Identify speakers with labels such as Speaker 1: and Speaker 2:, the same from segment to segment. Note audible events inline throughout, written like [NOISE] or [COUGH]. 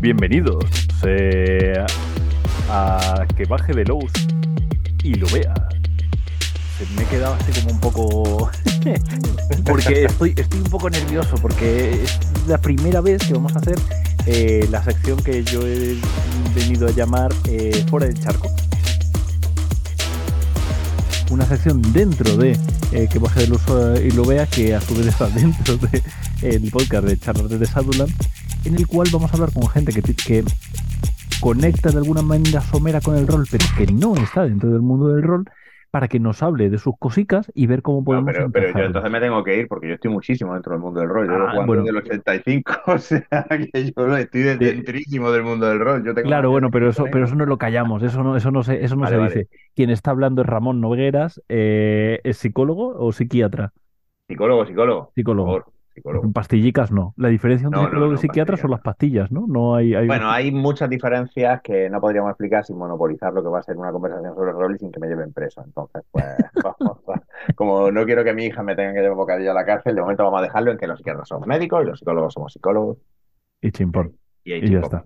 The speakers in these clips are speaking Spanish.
Speaker 1: Bienvenidos a que baje de Lowe's y lo vea. Me he quedado así como un poco. [LAUGHS] porque estoy, estoy un poco nervioso, porque es la primera vez que vamos a hacer eh, la sección que yo he venido a llamar eh, Fuera del Charco. Una sección dentro de eh, que baje del uso y lo vea, que a su vez está [LAUGHS] dentro del podcast de Charlas de Saduland, en el cual vamos a hablar con gente que, que conecta de alguna manera somera con el rol, pero que no está dentro del mundo del rol, para que nos hable de sus cositas y ver cómo podemos.
Speaker 2: No, pero, pero, yo entonces me tengo que ir porque yo estoy muchísimo dentro del mundo del rol. Yo ah, lo bueno. del 85, [LAUGHS] o sea que yo estoy dentrísimo del mundo del rol. Yo tengo
Speaker 1: claro, bueno, pero eso, pero eso no lo callamos, eso no, eso no se, eso no se dice. Quien está hablando es Ramón Nogueras, eh, ¿es psicólogo o psiquiatra?
Speaker 2: Psicólogo, psicólogo.
Speaker 1: Psicólogo. Pastillicas no. La diferencia entre psicólogo y psiquiatra son las pastillas, ¿no? no hay,
Speaker 2: Bueno, hay muchas diferencias que no podríamos explicar sin monopolizar lo que va a ser una conversación sobre el rol y sin que me lleven preso. Entonces, pues, [LAUGHS] como no quiero que mi hija me tenga que llevar bocadillo a la cárcel, de momento vamos a dejarlo en que los psiquiatras somos médicos y los psicólogos somos psicólogos.
Speaker 1: Y chimpón.
Speaker 2: Y, ya está.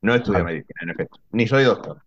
Speaker 2: No estudio medicina, en efecto. Ni soy doctor.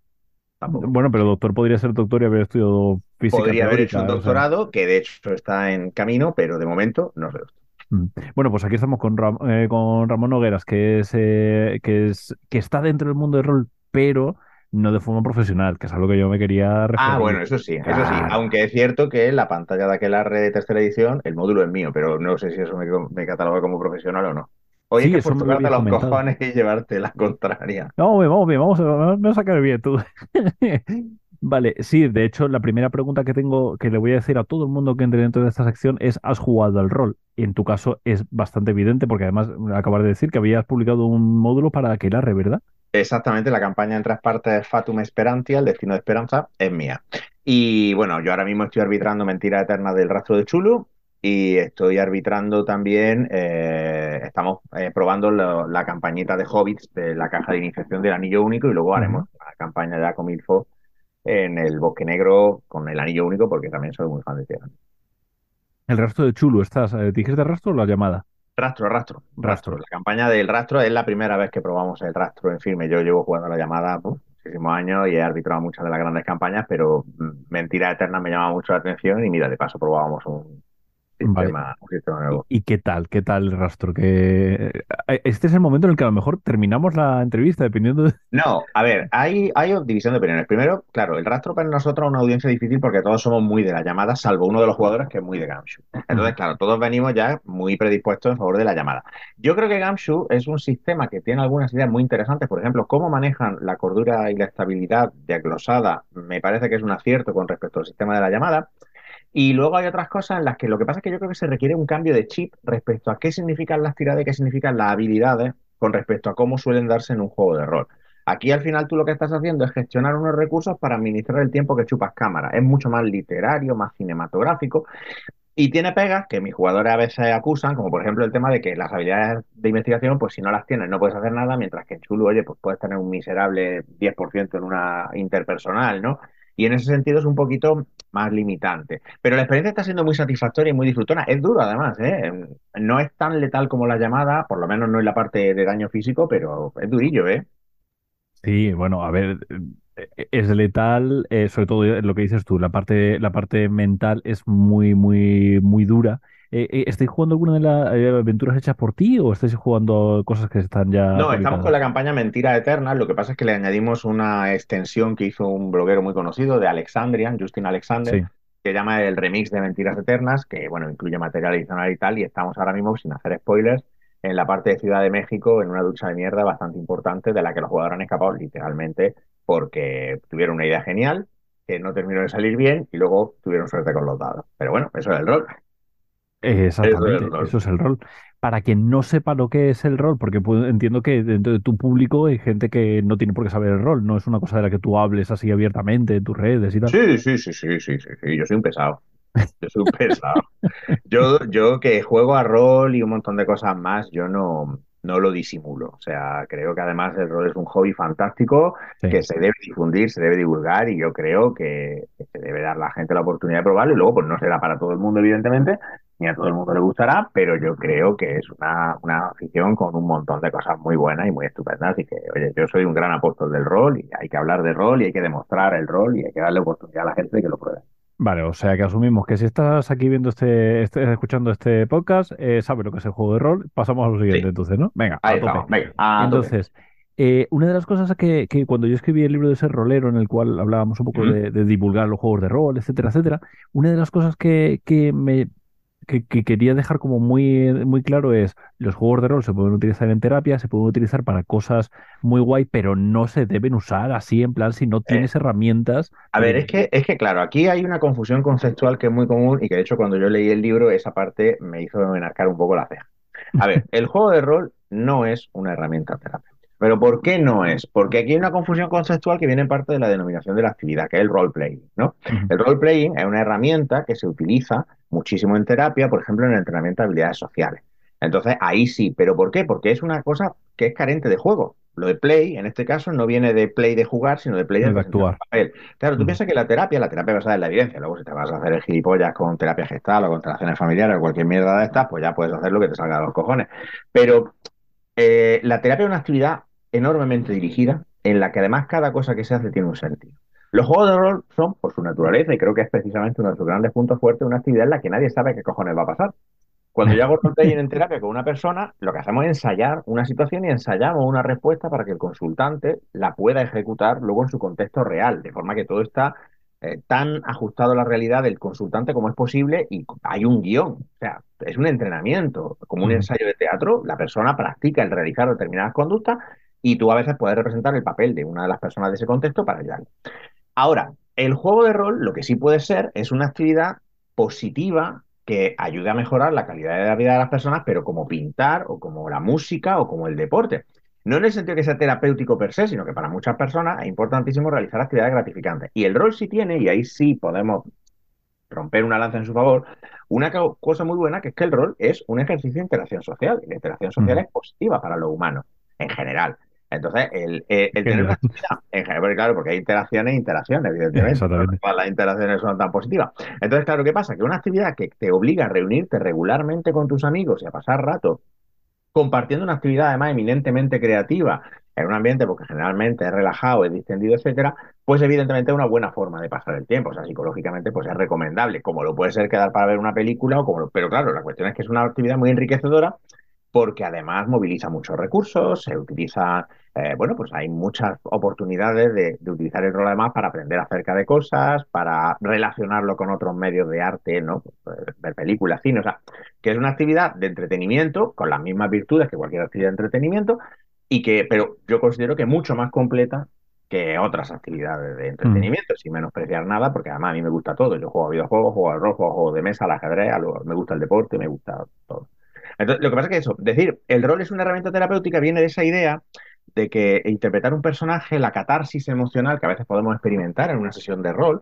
Speaker 1: Bueno, pero doctor podría ser doctor y haber estudiado física.
Speaker 2: Podría haber hecho un doctorado, que de hecho está en camino, pero de momento no soy doctor.
Speaker 1: Mm. Bueno, pues aquí estamos con, eh, con Ramón Nogueras, que es, eh, que es que está dentro del mundo del rol, pero no de forma profesional, que es algo que yo me quería referir.
Speaker 2: Ah, bueno, eso sí, eso sí. Aunque es cierto que la pantalla de aquel red de tercera edición, el módulo es mío, pero no sé si eso me, me cataloga como profesional o no. Oye, que por tocarte los cojones y llevarte la contraria.
Speaker 1: No, vamos bien, vamos, vamos a sacar bien tú. [LAUGHS] Vale, sí, de hecho, la primera pregunta que tengo, que le voy a decir a todo el mundo que entre dentro de esta sección es, ¿has jugado al rol? Y en tu caso es bastante evidente porque además acabas de decir que habías publicado un módulo para Aquelarre, ¿verdad?
Speaker 2: Exactamente, la campaña en tres partes Fatum Esperantia, el destino de esperanza, es mía. Y bueno, yo ahora mismo estoy arbitrando Mentira Eterna del Rastro de Chulu y estoy arbitrando también, eh, estamos eh, probando la campañita de Hobbits de la caja de iniciación del Anillo Único y luego haremos la campaña ya con Milfo en el Bosque Negro con el Anillo Único, porque también soy muy fan de Tierra.
Speaker 1: El rastro de Chulu, ¿estás? Eh, ¿Dijiste rastro o la llamada?
Speaker 2: Rastro, rastro, rastro. La campaña del rastro es la primera vez que probamos el rastro en firme. Yo llevo jugando la llamada muchísimos años y he arbitrado muchas de las grandes campañas, pero mm, Mentira Eterna me llama mucho la atención y mira, de paso probábamos un,
Speaker 1: ¿Y, qué tal? ¿Qué tal el rastro? Que eh, este es el momento en el que a lo mejor terminamos la entrevista, dependiendo de...
Speaker 2: No, a ver, hay, hay división de opiniones. Primero, claro, el rastro para nosotros es una audiencia difícil porque todos somos muy de la llamada, salvo uno de los jugadores que es muy de Gamshu. Entonces, claro, todos venimos ya muy predispuestos en favor de la llamada. Yo creo que Gamshu es un sistema que tiene algunas ideas muy interesantes. Por ejemplo, cómo manejan la cordura y la estabilidad de aglosada me parece que es un acierto con respecto al sistema de la llamada. Y luego hay otras cosas en las que lo que pasa es que yo creo que se requiere un cambio de chip respecto a qué significan las tiradas y qué significan las habilidades con respecto a cómo suelen darse en un juego de rol. Aquí al final tú lo que estás haciendo es gestionar unos recursos para administrar el tiempo que chupas cámara. Es mucho más literario, más cinematográfico. Y tiene pegas que mis jugadores a veces acusan, como por ejemplo el tema de que las habilidades de investigación, pues si no las tienes no puedes hacer nada, mientras que en Chulu, oye, pues puedes tener un miserable 10% en una interpersonal, ¿no? Y en ese sentido es un poquito más limitante. Pero la experiencia está siendo muy satisfactoria y muy disfrutona. Es duro además, ¿eh? No es tan letal como la llamada, por lo menos no en la parte de daño físico, pero es durillo, ¿eh?
Speaker 1: Sí, bueno, a ver, eh, es letal, eh, sobre todo lo que dices tú, la parte, la parte mental es muy, muy, muy dura eh, eh, ¿Estáis jugando alguna de las eh, aventuras hechas por ti o estáis jugando cosas que están ya...
Speaker 2: No, estamos con la campaña Mentira Eterna. Lo que pasa es que le añadimos una extensión que hizo un bloguero muy conocido de Alexandria, Justin Alexander, que llama el remix de Mentiras Eternas, que bueno, incluye material adicional y tal, y estamos ahora mismo, sin hacer spoilers, en la parte de Ciudad de México, en una ducha de mierda bastante importante, de la que los jugadores han escapado literalmente porque tuvieron una idea genial, que no terminó de salir bien, y luego tuvieron suerte con los dados. Pero bueno, eso es el rol.
Speaker 1: Exactamente, eso es, el rol. Para quien no sepa lo que es el rol, porque entiendo que dentro de tu público hay gente que no tiene por qué saber el rol, no es una cosa de la que tú hables así abiertamente en tus redes y tal.
Speaker 2: Sí, sí, sí, sí, sí, sí, yo soy un pesado. Yo soy un pesado. yo, yo que juego a rol y un montón de cosas más, yo no, no lo disimulo. O sea, creo que además el rol es un hobby fantástico que se debe difundir, se debe divulgar y yo creo que, se debe dar a la gente la oportunidad de probarlo y luego pues no será para todo el mundo evidentemente, ni a todo el mundo le gustará, pero yo creo que es una, una afición con un montón de cosas muy buenas y muy estupendas. Y que, oye, yo soy un gran apóstol del rol y hay que hablar de rol y hay que demostrar el rol y hay que darle oportunidad a la gente de que lo pruebe.
Speaker 1: Vale, o sea que asumimos que si estás aquí viendo este, este escuchando este podcast, eh, sabes lo que es el juego de rol. Pasamos a lo siguiente,
Speaker 2: Sí.
Speaker 1: entonces, ¿no? Venga, a tope.
Speaker 2: estamos, venga, a tope.
Speaker 1: Entonces, eh, una de las cosas que, que cuando yo escribí el libro de ser rolero, en el cual hablábamos un poco de, de divulgar los juegos de rol, etcétera, etcétera, una de las cosas que, que me que, que quería dejar como muy, muy claro es los juegos de rol se pueden utilizar en terapia, se pueden utilizar para cosas muy guay, pero no se deben usar así en plan si no tienes herramientas.
Speaker 2: A ver, es que, es que claro, aquí hay una confusión conceptual que es muy común y que de hecho cuando yo leí el libro esa parte me hizo enarcar un poco la ceja. A ver, el juego de rol no es una herramienta terapéutica. ¿Pero por qué no es? Porque aquí hay una confusión conceptual que viene en parte de la denominación de la actividad, que es el role-playing, ¿no? El role-playing es una herramienta que se utiliza muchísimo en terapia, por ejemplo, en el entrenamiento de habilidades sociales. Entonces, ahí sí. ¿Pero por qué? Porque es una cosa que es carente de juego. Lo de play, en este caso, no viene de play de jugar, sino de play de
Speaker 1: actuar.
Speaker 2: papel. Claro, tú piensas que la terapia, la terapia basada en la evidencia, luego si te vas a hacer el gilipollas con terapia gestal o con relaciones familiares o cualquier mierda de estas, pues ya puedes hacer lo que te salga de los cojones. Pero eh, la terapia es una actividad enormemente dirigida en la que además cada cosa que se hace tiene un sentido. Los juegos de rol son, por su naturaleza, y creo que es precisamente uno de sus grandes puntos fuertes, una actividad en la que nadie sabe qué cojones va a pasar. Cuando yo hago roleplaying en terapia con una persona, lo que hacemos es ensayar una situación y ensayamos una respuesta para que el consultante la pueda ejecutar luego en su contexto real, de forma que todo está eh, tan ajustado a la realidad del consultante como es posible y hay un guion. O sea, es un entrenamiento, como un
Speaker 1: Ujú.
Speaker 2: ensayo de teatro, la persona practica el realizar determinadas conductas y tú a veces puedes representar el papel de una de las personas de ese contexto para ayudar. Ahora, el juego de rol lo que sí puede ser es una actividad positiva que ayude a mejorar la calidad de la vida de las personas, pero como pintar o como la música o como el deporte. No en el sentido que sea terapéutico per se, sino que para muchas personas es importantísimo realizar actividades gratificantes. Y el rol sí tiene, y ahí sí podemos romper una lanza en su favor, una co- cosa muy buena que es que el rol es un ejercicio de interacción social. Y la interacción social es positiva para los humanos, en general. Entonces, el, el- el tener una actividad, en general, porque, claro, porque hay interacciones e interacciones, evidentemente.
Speaker 1: Exactamente.
Speaker 2: No todas las interacciones son tan positivas. Entonces, claro, ¿qué pasa? Que una actividad que te obliga a reunirte regularmente con tus amigos y a pasar rato compartiendo una actividad además eminentemente creativa en un ambiente porque generalmente es relajado, es distendido, etcétera, pues evidentemente es una buena forma de pasar el tiempo. O sea, psicológicamente pues es recomendable, como lo puede ser quedar para ver una película o como lo- pero claro, la cuestión es que es una actividad muy enriquecedora porque además moviliza muchos recursos, se utiliza, eh, bueno, pues hay muchas oportunidades de, de utilizar el rol además para aprender acerca de cosas, para relacionarlo con otros medios de arte, ¿no? Pues, ver películas, cine, o sea, que es una actividad de entretenimiento con las mismas virtudes que cualquier actividad de entretenimiento y que, pero yo considero que mucho más completa que otras actividades de entretenimiento, sin menospreciar nada, porque además a mí me gusta todo. Yo juego a videojuegos, juego al rol, juego a juegos de mesa, al ajedrez, a lo- me gusta el deporte, me gusta todo. Entonces, lo que pasa es que eso, decir, el rol es una herramienta terapéutica viene de esa idea de que interpretar un personaje, la catarsis emocional que a veces podemos experimentar en una sesión de rol,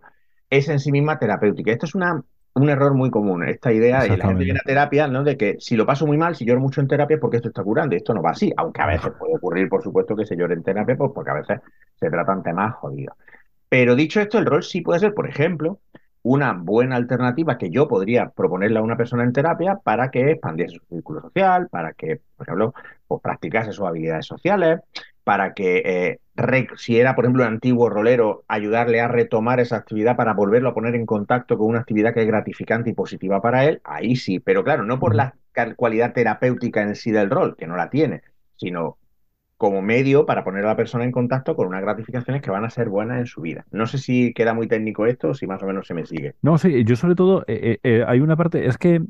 Speaker 2: es en sí misma terapéutica. Esto es una, un error muy común, esta idea, y la gente viene a terapia, ¿no? De que si lo paso muy mal, si lloro mucho en terapia, porque esto está curando, y esto no va así, aunque a veces puede ocurrir, por supuesto, que se llore en terapia, pues porque a veces se tratan temas jodidos. Pero dicho esto, el rol sí puede ser, por ejemplo, una buena alternativa que yo podría proponerle a una persona en terapia para que expandiese su círculo social, para que, por ejemplo, pues, practicase sus habilidades sociales, para que, eh, re- si era, por ejemplo, un antiguo rolero, ayudarle a retomar esa actividad para volverlo a poner en contacto con una actividad que es gratificante y positiva para él, ahí sí, pero claro, no por la cualidad terapéutica en sí del rol, que no la tiene, sino como medio para poner a la persona en contacto con unas gratificaciones que van a ser buenas en su vida. No sé si queda muy técnico esto o si más o menos se me sigue.
Speaker 1: No, sí, yo sobre todo, eh, eh, eh, hay una parte, es que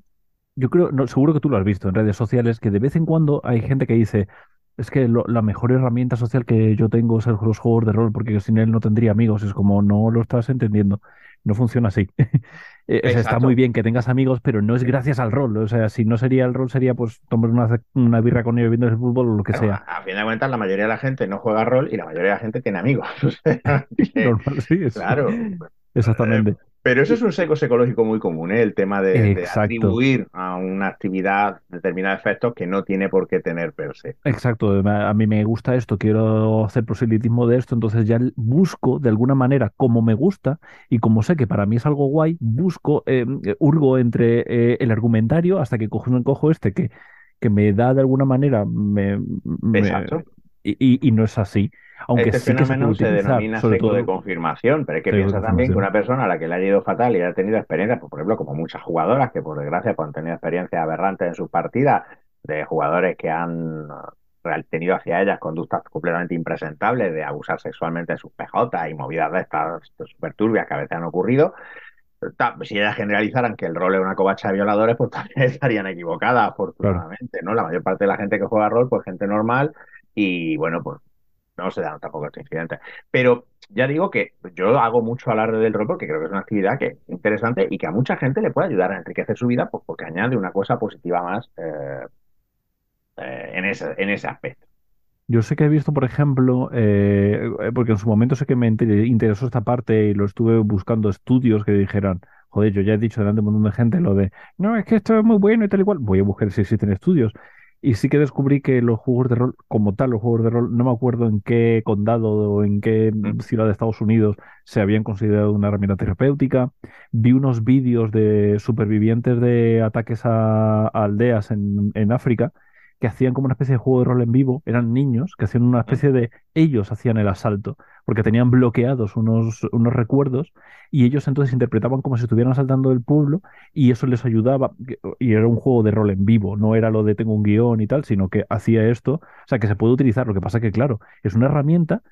Speaker 1: yo creo, seguro que tú lo has visto en redes sociales, que de vez en cuando hay gente que dice, es que la mejor herramienta social que yo tengo es el- los juegos de rol, porque sin él no tendría amigos. Es como, no lo estás entendiendo, no funciona así. [LAUGHS] Eh, o sea, está muy bien que tengas amigos, pero no es gracias al rol. O sea, si no sería el rol, sería pues tomar una, una birra con ellos viendo el fútbol o lo que
Speaker 2: Claro,
Speaker 1: sea.
Speaker 2: a, a fin de cuentas, la mayoría de la gente no juega rol y la mayoría de la gente tiene amigos. [LAUGHS] [LAUGHS]
Speaker 1: Normal, sí, es-
Speaker 2: claro,
Speaker 1: Exactamente.
Speaker 2: Pero eso es un seco psicológico muy común, ¿eh? el tema de, de, atribuir a una actividad determinados efectos que no tiene por qué tener per se.
Speaker 1: Exacto, a mí me gusta esto, quiero hacer proselitismo de esto, entonces ya busco de alguna manera como me gusta y como sé que para mí es algo guay, busco, eh, hurgo entre eh, el argumentario hasta que cojo, cojo este que, que me da de alguna manera me, y, y, no es así. Aunque
Speaker 2: este fenómeno se, denomina seco de confirmación, pero hay que piensa también que una persona a la que le ha ido fatal y ha tenido experiencias, pues, por ejemplo, como muchas jugadoras que por desgracia pues, han tenido experiencias aberrantes en sus partidas, de jugadores que han tenido hacia ellas conductas completamente impresentables de abusar sexualmente de sus PJ y movidas de estas super turbias que a veces han ocurrido, si ellas generalizaran que el rol es una covacha de violadores, pues [LAUGHS] también estarían equivocadas, afortunadamente, ¿no? La mayor parte de la gente que juega rol, pues gente normal, y bueno, pues no se dan tampoco estos incidentes. Pero ya digo que yo hago mucho alarde del rol porque creo que es una actividad que es interesante y que a mucha gente le puede ayudar a enriquecer su vida pues, porque añade una cosa positiva más eh, eh, en, ese, en ese aspecto.
Speaker 1: Yo sé que he visto, por ejemplo, eh, porque en su momento sé que me interesó esta parte y lo estuve buscando estudios que dijeran, joder, yo ya he dicho delante de un montón de gente lo de, no, es que esto es muy bueno y tal y cual. Voy a buscar si existen estudios. Y sí que descubrí que los juegos de rol, como tal, los juegos de rol, no me acuerdo en qué condado o en qué ciudad de Estados Unidos se habían considerado una herramienta terapéutica. Vi unos vídeos de supervivientes de ataques a, aldeas en, en África que hacían como una especie de juego de rol en vivo, eran niños que hacían una especie de, ellos hacían el asalto, porque tenían bloqueados unos, unos recuerdos y ellos entonces interpretaban como si estuvieran asaltando el pueblo y eso les ayudaba, y era un juego de rol en vivo, no era lo de tengo un guion y tal, sino que hacía esto, o sea, que se puede utilizar, lo que pasa que claro, es una herramienta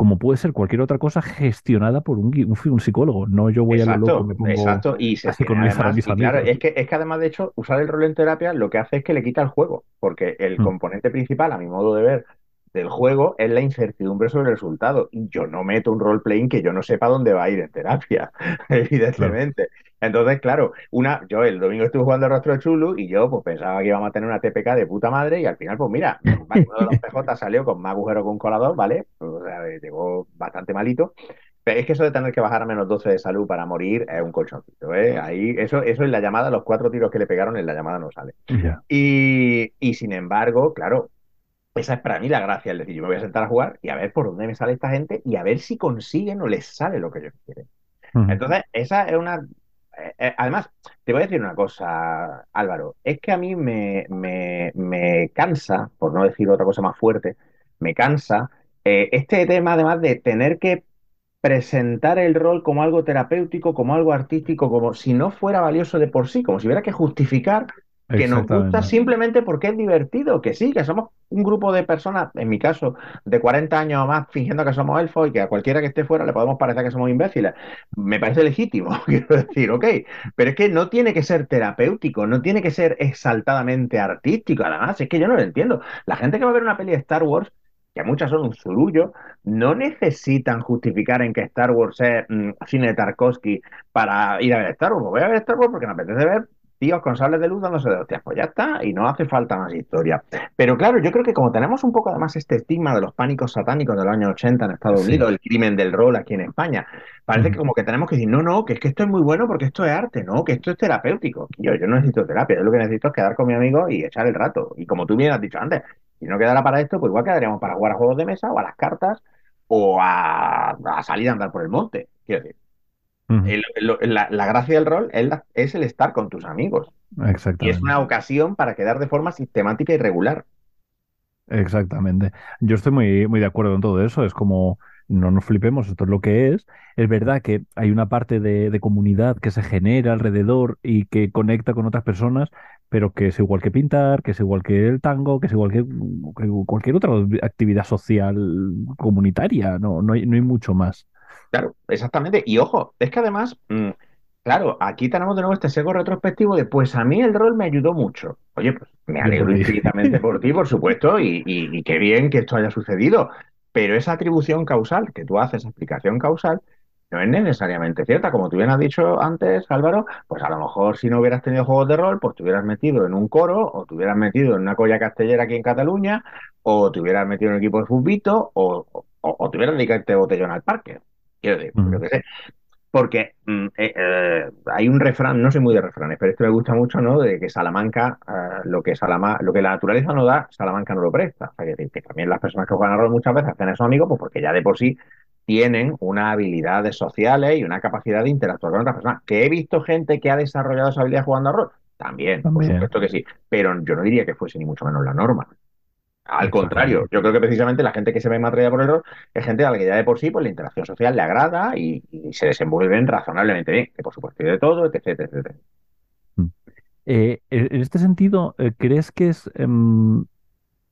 Speaker 1: como puede ser cualquier otra cosa gestionada por un, un, psicólogo. No yo voy a lo loco, me pongo
Speaker 2: exacto. Y, así con además, mis claro, es que, es que además, de hecho, usar el rol en terapia lo que hace es que le quita el juego, porque el mm. componente principal, a mi modo de ver, del juego es la incertidumbre sobre el resultado. Yo no meto un role-playing que yo no sepa dónde va a ir en terapia, [LAUGHS] evidentemente. Entonces, claro, una, yo el domingo estuve jugando el rostro de Chulu y yo pues pensaba que íbamos a tener una TPK de puta madre y al final, pues mira, [LAUGHS] uno de los PJ salió con más agujero que un colador, ¿vale? O sea, llegó bastante malito. Pero es que eso de tener que bajar a menos 12 de salud para morir es un colchoncito, ¿eh? Ahí, eso, eso en la llamada, los cuatro tiros que le pegaron en la llamada no sale. Y, y sin embargo, claro, esa es para mí la gracia, es decir, yo me voy a sentar a jugar y a ver por dónde me sale esta gente y a ver si consiguen o les sale lo que yo quieren. Entonces, esa es una... Eh, eh, además, te voy a decir una cosa, Álvaro, es que a mí me, me, cansa, por no decir otra cosa más fuerte, me cansa eh, este tema además de tener que presentar el rol como algo terapéutico, como algo artístico, como si no fuera valioso de por sí, como si hubiera que justificar que nos gusta simplemente porque es divertido, que sí, que somos un grupo de personas, en mi caso, de 40 años o más, fingiendo que somos elfos y que a cualquiera que esté fuera le podemos parecer que somos imbéciles. Me parece legítimo, [LAUGHS] quiero decir, ok, pero es que no tiene que ser terapéutico, no tiene que ser exaltadamente artístico, además, es que yo no lo entiendo. La gente que va a ver una peli de Star Wars que muchas son un zurullo, no necesitan justificar en que Star Wars es mm, cine de Tarkovsky para ir a ver Star Wars. Voy a ver Star Wars porque me apetece ver tíos con sables de luz dándose de hostias. Pues ya está, y no hace falta más historia. Pero claro, yo creo que como tenemos un poco además este estigma de los pánicos satánicos de los años 80 en Estados Unidos, el crimen del rol aquí en España, parece que como que tenemos que decir, no, no, que es que esto es muy bueno porque esto es arte, no, que esto es terapéutico. Yo, yo no necesito terapia, yo lo que necesito es quedar con mi amigo y echar el rato. Y como tú bien has dicho antes, si no quedara para esto, pues igual quedaríamos para jugar a juegos de mesa o a las cartas o a, a salir a andar por el monte. Quiero decir, la, gracia del rol es, el estar con tus amigos.
Speaker 1: Exactamente.
Speaker 2: Y es una ocasión para quedar de forma sistemática y regular.
Speaker 1: Exactamente. Yo estoy muy, muy de acuerdo en todo eso. Es como, no nos flipemos, esto es lo que es. Es verdad que hay una parte de, comunidad que se genera alrededor y que conecta con otras personas, pero que es igual que pintar, que es igual que el tango, que es igual que, cualquier otra actividad social comunitaria. No, no hay, no hay mucho más.
Speaker 2: Claro, exactamente. Y ojo, es que además, mm, claro, aquí tenemos de nuevo este sesgo retrospectivo de, pues a mí el rol me ayudó mucho. Oye, pues me alegro infinitamente por ti, por [LAUGHS] supuesto, y, qué bien que esto haya sucedido. Pero esa atribución causal que tú haces, explicación causal, no es necesariamente cierta. Como tú bien has dicho antes, Álvaro, pues a lo mejor si no hubieras tenido juegos de rol, pues te hubieras metido en un coro, o te hubieras metido en una colla castellera aquí en Cataluña, o te hubieras metido en un equipo de fútbol, o, o, te hubieras dedicado este botellón al parque. Quiero decir, Porque mm, eh, eh, hay un refrán, no soy muy de refranes, pero esto me gusta mucho, ¿no? De que Salamanca, eh, lo que Salama, lo que la naturaleza no da, Salamanca no lo presta. O sea, que, que también las personas que juegan a rol muchas veces hacen eso amigos, pues porque ya de por sí tienen unas habilidades sociales y una capacidad de interactuar con otras personas. Que he visto gente que ha desarrollado esa habilidad jugando a rol. También, por supuesto que sí. Pero yo no diría que fuese ni mucho menos la norma. Al contrario, yo creo que precisamente la gente que se ve más atraída por el rol es gente a la que ya de por sí pues, la interacción social le agrada y, y se desenvuelven razonablemente bien, que por supuesto hay de todo, etc, etc, etc.
Speaker 1: Eh, en este sentido, eh, ¿crees que es, em,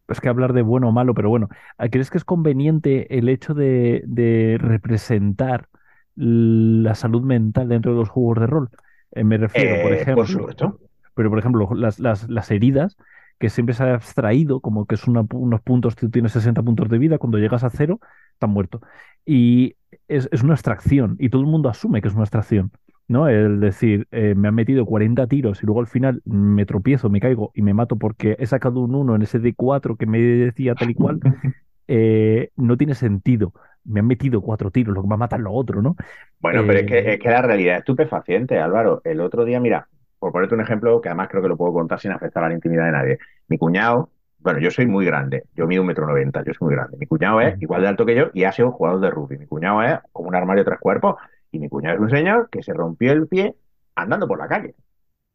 Speaker 1: es que hablar de bueno o malo, pero bueno, eh, ¿crees que es conveniente el hecho de, de representar la salud mental dentro de los juegos de rol? Eh, me refiero, por ejemplo,
Speaker 2: por supuesto.
Speaker 1: pero por ejemplo, las, las, las heridas, que siempre se ha abstraído, como que es una unos puntos, tú tienes 60 puntos de vida, cuando llegas a cero, estás muerto. Y es, es una abstracción, y todo el mundo asume que es una abstracción, ¿no? El decir, eh, me han metido 40 tiros y luego al final me tropiezo, me caigo y me mato porque he sacado un 1 en ese D4 que me decía tal y cual, [LAUGHS] eh, no tiene sentido. Me han metido cuatro tiros, lo que va a matar lo otro, ¿no?
Speaker 2: Bueno, pero es que,
Speaker 1: Eh,
Speaker 2: es que la realidad es estupefaciente, Álvaro. El otro día, mira, por ponerte un ejemplo, que además creo que lo puedo contar sin afectar a la intimidad de nadie. Mi cuñado, bueno, yo soy muy grande, yo mido un metro noventa, yo soy muy grande. Mi cuñado es
Speaker 1: Ujú.
Speaker 2: igual de alto que yo y ha sido jugador de rugby. Mi cuñado es como un armario de tres cuerpos y mi cuñado es un señor que se rompió el pie andando por la calle.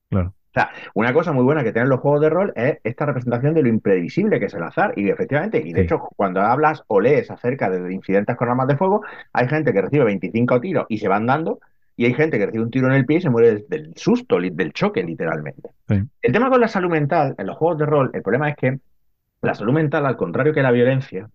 Speaker 1: Claro.
Speaker 2: O sea, una cosa muy buena que tienen los juegos de rol es esta representación de lo imprevisible que es el azar. Y efectivamente, y de
Speaker 1: Sí.
Speaker 2: hecho, cuando hablas o lees acerca de incidentes con armas de fuego, hay gente que recibe 25 tiros y se van dando, y hay gente que recibe un tiro en el pie y se muere del, susto, del choque, literalmente.
Speaker 1: Sí.
Speaker 2: El tema con la salud mental en los juegos de rol, el problema es que la salud mental, al contrario que la violencia,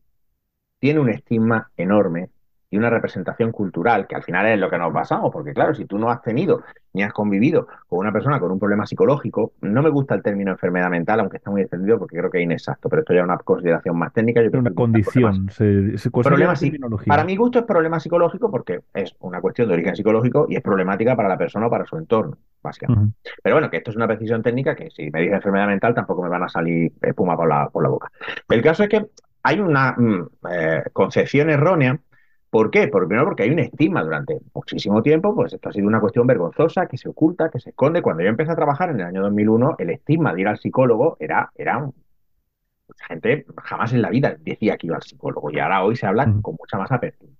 Speaker 2: tiene un estigma enorme y una representación cultural, que al final es lo que nos basamos, porque claro, si tú no has tenido ni has convivido con una persona con un problema psicológico, no me gusta el término enfermedad mental, aunque está muy extendido porque creo que es inexacto, pero esto ya es una consideración más técnica. Yo
Speaker 1: Una
Speaker 2: utilizar problemas
Speaker 1: condición, se, se
Speaker 2: Problema sí. Para mi gusto es problema psicológico porque es una cuestión de origen psicológico y es problemática para la persona o para su entorno, básicamente. Pero bueno, que esto es una precisión técnica que si me dice enfermedad mental tampoco me van a salir espuma por la, por la boca. El caso es que hay una mm, eh, concepción errónea. ¿Por qué? Por- Primero porque hay un estigma durante muchísimo tiempo, pues esto ha sido una cuestión vergonzosa que se oculta, que se esconde. Cuando yo empecé a trabajar en el año 2001, el estigma de ir al psicólogo era, era un- mucha gente jamás en la vida decía que iba al psicólogo y ahora hoy se habla con mucha más apertura.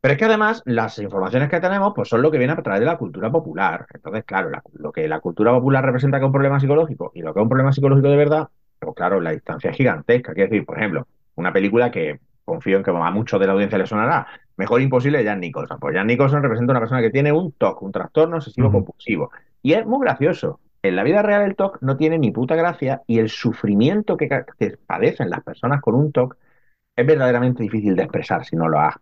Speaker 2: Pero es que además las informaciones que tenemos pues son lo que viene a través de la cultura popular. Entonces, claro, la- lo que la cultura popular representa que es un problema psicológico y lo que es un problema psicológico de verdad, pues claro, la distancia es gigantesca. Quiero decir, por ejemplo, una película que confío en que a muchos de la audiencia le sonará, Mejor Imposible de Jan Nicholson. Pues Jan Nicholson representa una persona que tiene un TOC, un trastorno obsesivo compulsivo. Y es muy gracioso. En la vida real el TOC no tiene ni puta gracia y el sufrimiento que padecen las personas con un TOC es verdaderamente difícil de expresar si no lo has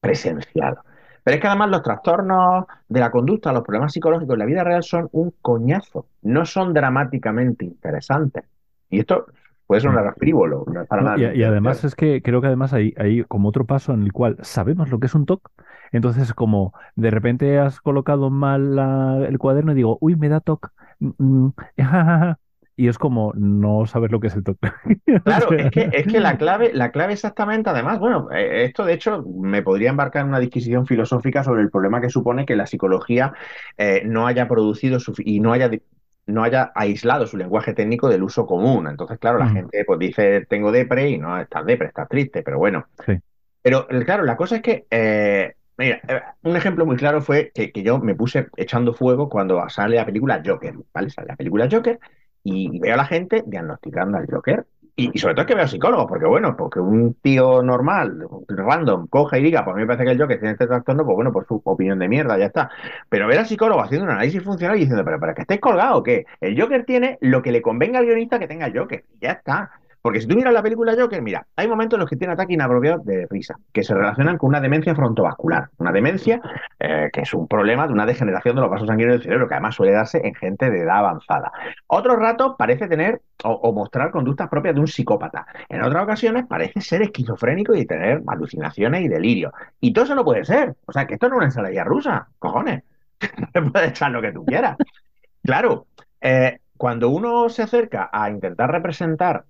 Speaker 2: presenciado. Pero es que además los trastornos de la conducta, los problemas psicológicos en la vida real son un coñazo, no son dramáticamente interesantes. Y esto puede sonar frívolo, no es para nada.
Speaker 1: y, además es que creo que además hay, hay como otro paso en el cual sabemos lo que es un TOC, entonces como de repente has colocado mal la- el cuaderno y digo, uy, me da TOC, mm, mm, jajaja", y es como no saber lo que es el TOC. [LAUGHS]
Speaker 2: Claro, es que, es que la [LAUGHS] clave, la clave exactamente, además, bueno, eh, esto de hecho me podría embarcar en una disquisición filosófica sobre el problema que supone que la psicología eh, no haya producido y no haya, no haya aislado su lenguaje técnico del uso común. Entonces, claro, la
Speaker 1: Mm.
Speaker 2: gente pues dice tengo depre y no estás depre, estás triste, pero bueno.
Speaker 1: Sí.
Speaker 2: Pero claro, la cosa es que, eh, mira, eh, un ejemplo muy claro fue que, que yo me puse echando fuego cuando sale la película Joker, ¿vale? Sale la película Joker y veo a la gente diagnosticando al Joker. Y, sobre todo es que veo psicólogos, porque bueno, porque un tío normal, random, coja y diga, pues a mí me parece que el Joker tiene este trastorno, pues bueno, por su opinión de mierda, ya está. Pero ver al psicólogo haciendo un análisis funcional y diciendo, pero para que estés colgado, ¿qué? El Joker tiene lo que le convenga al guionista que tenga el Joker, ya está. Porque si tú miras la película Joker, mira, hay momentos en los que tiene ataques inapropiados de risa, que se relacionan con una demencia frontovascular. Una demencia eh, que es un problema de una degeneración de los vasos sanguíneos del cerebro, que además suele darse en gente de edad avanzada. Otros ratos parece tener o, mostrar conductas propias de un psicópata. En otras ocasiones parece ser esquizofrénico y tener alucinaciones y delirios. Y todo eso no puede ser. O sea, que esto no es una ensalada rusa, cojones. [LAUGHS] No puedes echar lo que tú quieras. Claro, eh, cuando uno se acerca a intentar representar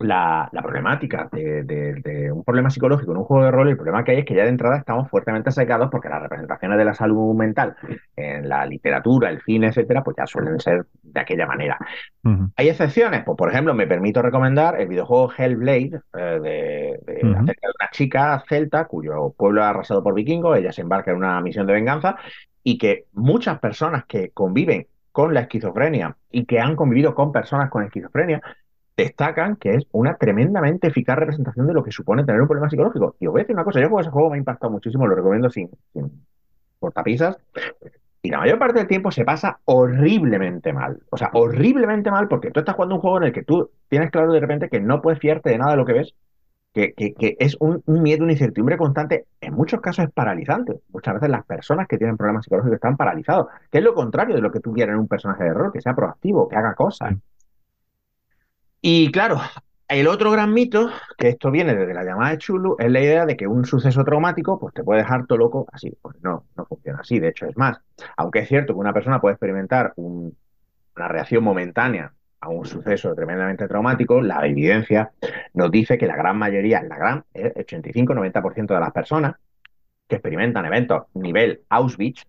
Speaker 2: la, la problemática de, de- de un problema psicológico en un juego de rol, el problema que hay es que ya de entrada estamos fuertemente secados porque las representaciones de la salud mental en la literatura, el cine, etcétera, pues ya suelen ser de aquella manera. ¿Hay excepciones? Pues, por ejemplo, me permito recomendar el videojuego Hellblade, eh, de, de- acerca de una chica celta cuyo pueblo es arrasado por vikingos, ella se embarca en una misión de venganza y que muchas personas que conviven con la esquizofrenia y que han convivido con personas con esquizofrenia destacan que es una tremendamente eficaz representación de lo que supone tener un problema psicológico. Y os voy a decir una cosa, yo juego ese juego me ha impactado muchísimo, lo recomiendo sin, sin cortapisas. Y la mayor parte del tiempo se pasa horriblemente mal. O sea, horriblemente mal porque tú estás jugando un juego en el que tú tienes claro de repente que no puedes fiarte de nada de lo que ves, que, que- es un, un miedo, una incertidumbre constante. En muchos casos es paralizante. Muchas veces las personas que tienen problemas psicológicos están paralizados, que es lo contrario de lo que tú quieres en un personaje de rol, que sea proactivo, que haga cosas. Y claro, el otro gran mito, que esto viene desde la llamada de Chulu, es la idea de que un suceso traumático pues te puede dejar todo loco así. Pues no, no funciona así. De hecho, es más, aunque es cierto que una persona puede experimentar un- una reacción momentánea a un suceso tremendamente traumático, la evidencia nos dice que la gran mayoría, la gran, el 85-90% de las personas que experimentan eventos nivel Auschwitz,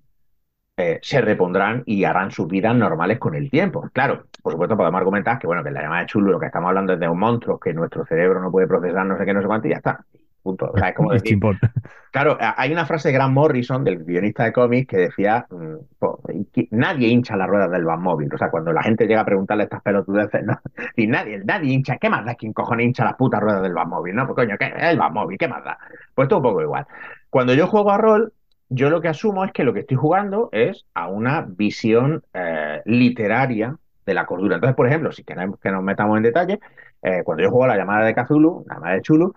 Speaker 2: eh, se repondrán y harán sus vidas normales con el tiempo. Claro, por supuesto podemos argumentar que bueno, que en la llamada de Chulu lo que estamos hablando es de un monstruo que nuestro cerebro no puede procesar no sé qué, no sé cuánto y ya está. Punto. O sea, es como [LAUGHS]
Speaker 1: Y
Speaker 2: decir,
Speaker 1: chimpón.
Speaker 2: Claro, hay una frase de Grant Morrison, del guionista de cómics, que decía, mm, nadie hincha las ruedas del Batmóvil. O sea, cuando la gente llega a preguntarle estas pelotudeces, no, [LAUGHS] y nadie, nadie hincha, ¿qué más da quién cojones hincha las putas ruedas del Batmóvil? No, pues coño, ¿qué? El Batmóvil, ¿qué más da? Pues esto un poco igual. Cuando yo juego a rol, yo lo que asumo es que lo que estoy jugando es a una visión eh, literaria de la cordura. Entonces, por ejemplo, si queremos que nos metamos en detalle, eh, cuando yo juego a la llamada de Cthulhu, la llamada de Chulu,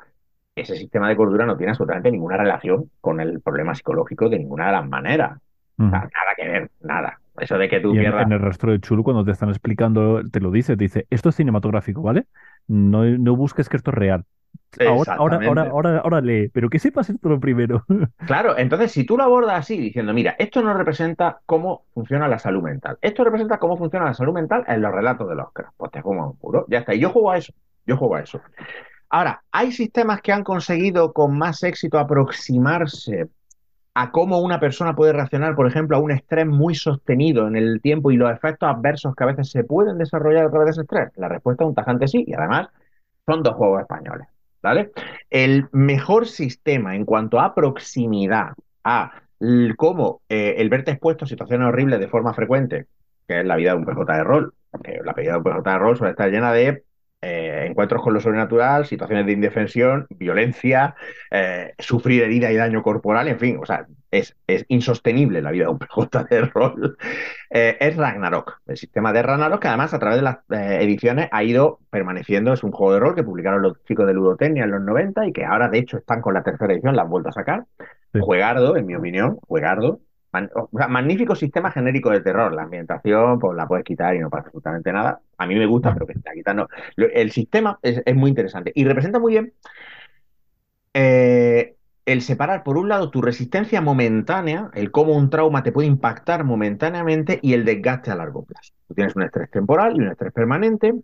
Speaker 2: ese sistema de cordura no tiene absolutamente ninguna relación con el problema psicológico de ninguna de las maneras. O
Speaker 1: Ujú.
Speaker 2: sea, nada que ver, nada. Eso de que tú
Speaker 1: Y
Speaker 2: pierdas.
Speaker 1: en el rastro de Chulu, cuando te están explicando, te lo dice, te dice, esto es cinematográfico, ¿vale? No, no busques que esto es real. Ahora, ahora, ahora, ahora, ahora lee, pero que sepas esto lo primero. [LAUGHS]
Speaker 2: Claro, entonces si tú lo abordas así, diciendo, mira, esto no representa cómo funciona la salud mental. Esto representa cómo funciona la salud mental en los relatos de los cracks. Pues te fumas un puro. Ya está. Y yo juego a eso. Yo juego a eso. Ahora, hay sistemas que han conseguido con más éxito aproximarse a cómo una persona puede reaccionar, por ejemplo, a un estrés muy sostenido en el tiempo y los efectos adversos que a veces se pueden desarrollar a través de ese estrés. La respuesta es un tajante sí, y además son dos juegos españoles. ¿Vale? El mejor sistema en cuanto a proximidad a cómo eh, el verte expuesto a situaciones horribles de forma frecuente, que es la vida de un PJ de rol, porque la vida de un PJ de rol suele estar llena de eh, encuentros con lo sobrenatural, situaciones de indefensión, violencia, eh, sufrir herida y daño corporal, en fin, o sea, es, es insostenible la vida de un [LAUGHS] PJ de rol. Eh, es Ragnarok, el sistema de Ragnarok, que además a través de las ediciones ha ido permaneciendo, es un juego de rol que publicaron los chicos de Ludotecnia en los 90 y que ahora de hecho están con la tercera edición, la han vuelto a sacar.
Speaker 1: Sí.
Speaker 2: Juegardo, en mi opinión, juegardo. Magnífico sistema genérico de terror. La ambientación, pues la puedes quitar y no pasa absolutamente nada. A mí me gusta, pero que la quitas no. El sistema es, es muy interesante y representa muy bien eh, el separar, por un lado, tu resistencia momentánea, el cómo un trauma te puede impactar momentáneamente y el desgaste a largo plazo. Tú tienes un estrés temporal y un estrés permanente.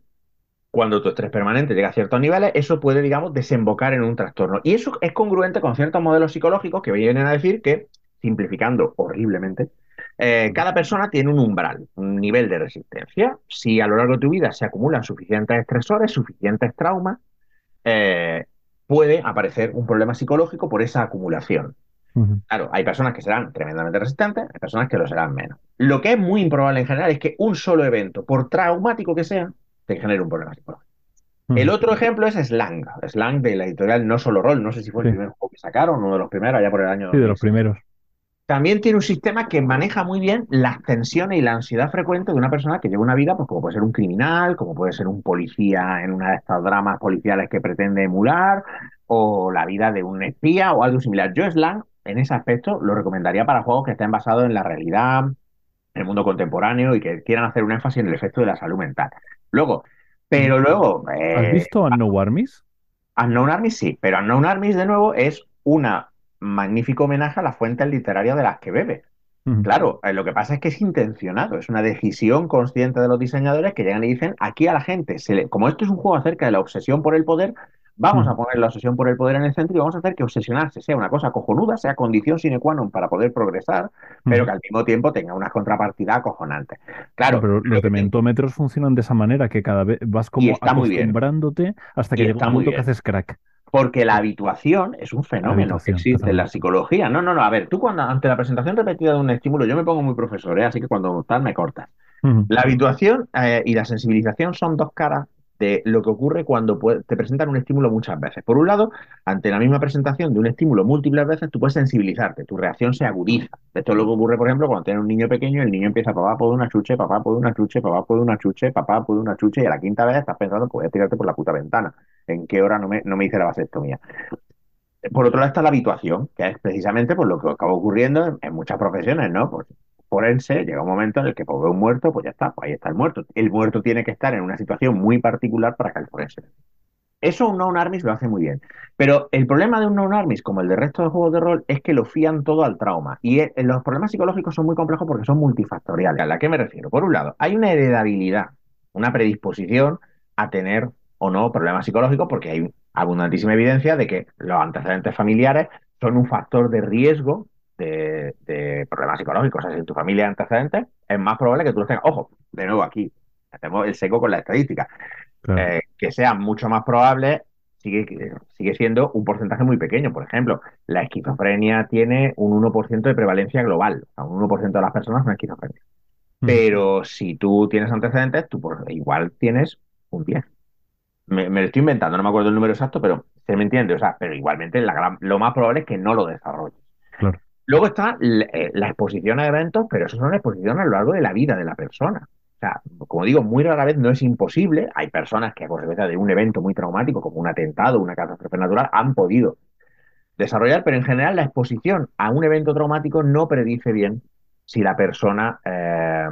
Speaker 2: Cuando tu estrés permanente llega a ciertos niveles, eso puede, digamos, desembocar en un trastorno. Y eso es congruente con ciertos modelos psicológicos que vienen a decir que, simplificando horriblemente, eh, cada persona tiene un umbral, un nivel de resistencia. Si a lo largo de tu vida se acumulan suficientes estresores, suficientes traumas, eh, puede aparecer un problema psicológico por esa acumulación. Claro, hay personas que serán tremendamente resistentes, hay personas que lo serán menos. Lo que es muy improbable en general es que un solo evento, por traumático que sea, te genere un problema psicológico. El otro ejemplo es Slang, Slang de la editorial No Solo Roll, no sé si fue el
Speaker 1: Sí.
Speaker 2: primer juego que sacaron, uno de los primeros, allá por el año
Speaker 1: Sí, de los
Speaker 2: 2006.
Speaker 1: primeros.
Speaker 2: También tiene un sistema que maneja muy bien las tensiones y la ansiedad frecuente de una persona que lleva una vida, pues como puede ser un criminal, como puede ser un policía en una de estas dramas policiales que pretende emular, o la vida de un espía o algo similar. Yo Slang, en ese aspecto, lo recomendaría para juegos que estén basados en la realidad, en el mundo contemporáneo y que quieran hacer un énfasis en el efecto de la salud mental. Luego, pero luego,
Speaker 1: ¿Has
Speaker 2: eh,
Speaker 1: visto No Armies?
Speaker 2: Unknown Armies sí, pero Unknown Armies de nuevo es un magnífico homenaje a las fuentes literarias de las que bebe. Claro, eh, lo que pasa es que es intencionado, es una decisión consciente de los diseñadores que llegan y dicen, aquí a la gente, se le... como esto es un juego acerca de la obsesión por el poder, vamos a poner la obsesión por el poder en el centro y vamos a hacer que obsesionarse sea una cosa cojonuda, sea condición sine qua non para poder progresar, pero que al mismo tiempo tenga una contrapartida acojonante. Claro,
Speaker 1: pero los dementómetros funcionan de esa manera, que cada vez vas como acostumbrándote hasta que llega un punto que haces crack.
Speaker 2: Porque la habituación es un fenómeno que existe en la psicología. No, no, no. A ver, tú cuando ante la presentación repetida de un estímulo, yo me pongo muy profesor, ¿eh? así que cuando tal me cortas. La habituación eh, y la sensibilización son dos caras de lo que ocurre cuando te presentan un estímulo muchas veces. Por un lado, ante la misma presentación de un estímulo múltiples veces, tú puedes sensibilizarte, tu reacción se agudiza. Esto es lo que ocurre, por ejemplo, cuando tienes un niño pequeño el niño empieza, papá puede una chuche, papá puede una chuche, papá puede una chuche, papá puede una chuche, y a la quinta vez estás pensando, pues voy a tirarte por la puta ventana. ¿En qué hora no me, no me hice la vasectomía? Por otro lado está la habituación, que es precisamente por lo que acaba ocurriendo en, muchas profesiones, ¿no? Pues forense, llega un momento en el que pues, ve un muerto, pues ya está, pues ahí está el muerto. El muerto tiene que estar en una situación muy particular para que el forense. Eso un non-armis lo hace muy bien. Pero el problema de un non-armis, como el de resto de juegos de rol, es que lo fían todo al trauma. Y eh, los problemas psicológicos son muy complejos porque son multifactoriales. ¿A qué me refiero? Por un lado, hay una heredabilidad, una predisposición a tener o no problemas psicológicos porque hay abundantísima evidencia de que los antecedentes familiares son un factor de riesgo de, problemas psicológicos. O sea, si tu familia hay antecedentes, es más probable que tú los tengas. Ojo, de nuevo aquí, hacemos el seco con la estadística. Eh, que sea mucho más probable sigue, sigue siendo un porcentaje muy pequeño. Por ejemplo, la esquizofrenia tiene un 1% de prevalencia global. O sea, un 1% de las personas son esquizofrenia. Pero si tú tienes antecedentes, tú igual tienes un 10. Me, lo estoy inventando, no me acuerdo el número exacto, pero se me entiende. O sea, pero igualmente lo más probable es que no lo desarrolles.
Speaker 1: Claro.
Speaker 2: Luego está eh, la, exposición a eventos, pero eso son exposiciones a lo largo de la vida de la persona. O sea, como digo, muy rara vez no es imposible. Hay personas que a consecuencia de un evento muy traumático, como un atentado, una catástrofe natural, han podido desarrollar, pero en general la exposición a un evento traumático no predice bien si la persona eh,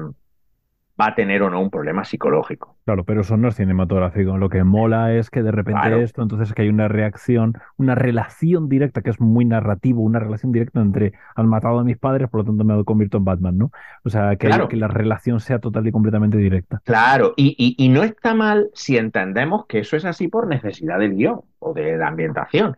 Speaker 2: va a tener o no un problema psicológico.
Speaker 1: Claro, pero eso no es cinematográfico. Lo que mola es que de repente esto, entonces que hay una reacción, una relación directa, que es muy narrativo, una relación directa entre han matado a mis padres, por lo tanto me convierto en Batman, ¿no? O sea, que, que la relación sea total y completamente directa.
Speaker 2: Claro, y, y no está mal si entendemos que eso es así por necesidad del guion o de la ambientación.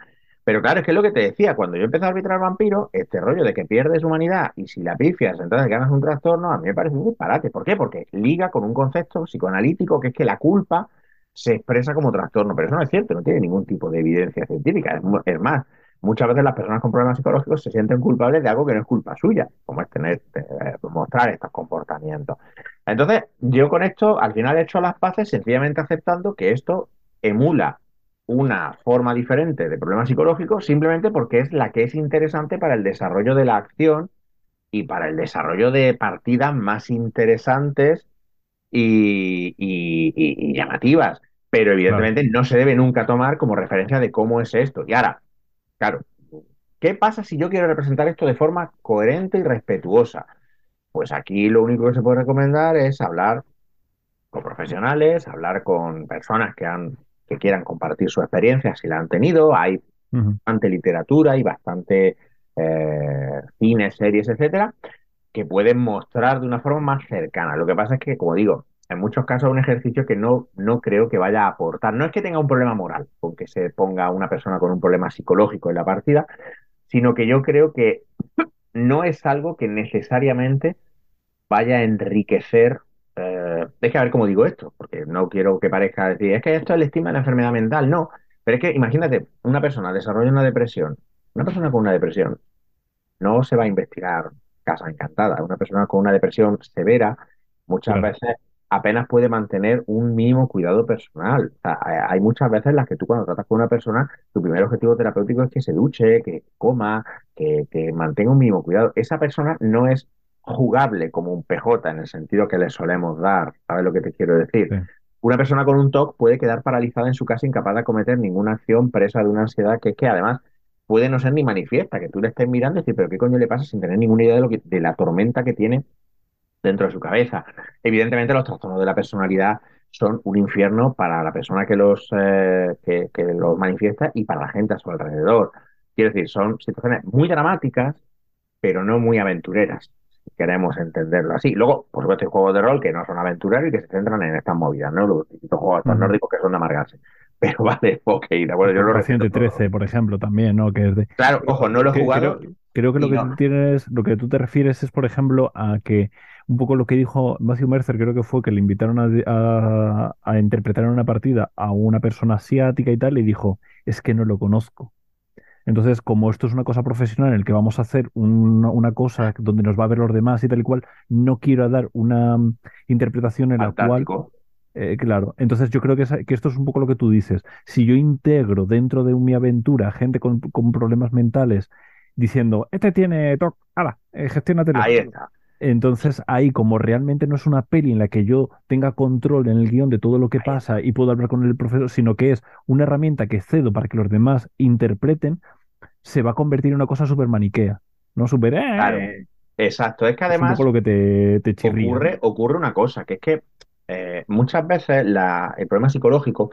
Speaker 2: Pero claro, es que es lo que te decía, cuando yo empecé a arbitrar vampiro, este rollo de que pierdes humanidad y si la pifias, entonces ganas un trastorno, a mí me parece un disparate. ¿Por qué? Porque liga con un concepto psicoanalítico que es que la culpa se expresa como trastorno, pero eso no es cierto, no tiene ningún tipo de evidencia científica. Es, más, muchas veces las personas con problemas psicológicos se sienten culpables de algo que no es culpa suya, como es tener, eh, mostrar estos comportamientos. Entonces, yo con esto al final he hecho las paces sencillamente aceptando que esto emula una forma diferente de problema psicológico simplemente porque es la que es interesante para el desarrollo de la acción y para el desarrollo de partidas más interesantes y, llamativas. Pero evidentemente no se debe nunca tomar como referencia de cómo es esto. Y ahora, claro, ¿qué pasa si yo quiero representar esto de forma coherente y respetuosa? Pues aquí lo único que se puede recomendar es hablar con profesionales, hablar con personas que han que quieran compartir su experiencia si la han tenido. Hay bastante literatura y bastante eh, cine, series, etcétera, que pueden mostrar de una forma más cercana. Lo que pasa es que, como digo, en muchos casos es un ejercicio que no, no creo que vaya a aportar. No es que tenga un problema moral con que se ponga una persona con un problema psicológico en la partida, sino que yo creo que no es algo que necesariamente vaya a enriquecer eh, es que a ver cómo digo esto, porque no quiero que parezca decir, es que esto es el estigma de la enfermedad mental, no. Pero es que imagínate, una persona desarrolla una depresión, una persona con una depresión no se va a investigar casa encantada, una persona con una depresión severa muchas veces apenas puede mantener un mínimo cuidado personal. hay muchas veces en las que tú cuando tratas con una persona, tu primer objetivo terapéutico es que se duche, que coma, que, que mantenga un mínimo cuidado. Esa persona no es jugable como un PJ en el sentido que le solemos dar, ¿sabes lo que te quiero decir? Una persona con un TOC puede quedar paralizada en su casa incapaz de cometer ninguna acción presa de una ansiedad que es que además puede no ser ni manifiesta, que tú le estés mirando y decir, pero ¿qué coño le pasa sin tener ninguna idea de, lo que, de la tormenta que tiene dentro de su cabeza? Evidentemente los trastornos de la personalidad son un infierno para la persona que los, eh, que los manifiesta y para la gente a su alrededor. Quiero decir, son situaciones muy dramáticas, pero no muy aventureras queremos entenderlo así. Luego, por supuesto, hay juegos de rol que no son aventureros y que se centran en estas movidas, ¿no? Los distintos juegos
Speaker 1: Ujú.
Speaker 2: nórdicos que son de amargarse. [LAUGHS] Pero vale, ok, de acuerdo, yo lo todo.
Speaker 1: 13, por ejemplo, también, ¿no? Que es de...
Speaker 2: Claro, ojo, no lo he jugado.
Speaker 1: Creo, creo que lo que
Speaker 2: no.
Speaker 1: tienes, lo que tú te refieres es, por ejemplo, a que un poco lo que dijo Matthew Mercer, creo que fue que le invitaron a, a- a interpretar en una partida a una persona asiática y tal, y dijo, es que no lo conozco. Entonces, como esto es una cosa profesional en el que vamos a hacer un- una cosa donde nos va a ver los demás y tal y cual, no quiero dar una mm, interpretación en la cual eh, claro, entonces yo creo que, que esto es un poco lo que tú dices. Si yo integro dentro de mi aventura gente con, con problemas mentales diciendo, este tiene TOC, ala, eh, gestiónatelo.
Speaker 2: Ahí está.
Speaker 1: Entonces ahí, como realmente no es una peli en la que yo tenga control en el guion de todo lo que pasa y puedo hablar con el profesor, sino que es una herramienta que cedo para que los demás interpreten, se va a convertir en una cosa súper maniquea, ¿no? Súper... eh,
Speaker 2: Claro. Exacto. Es que
Speaker 1: es un
Speaker 2: además
Speaker 1: poco lo que te, te chirría. ¿no?
Speaker 2: ocurre, ocurre una cosa, que es que eh, muchas veces la- el problema psicológico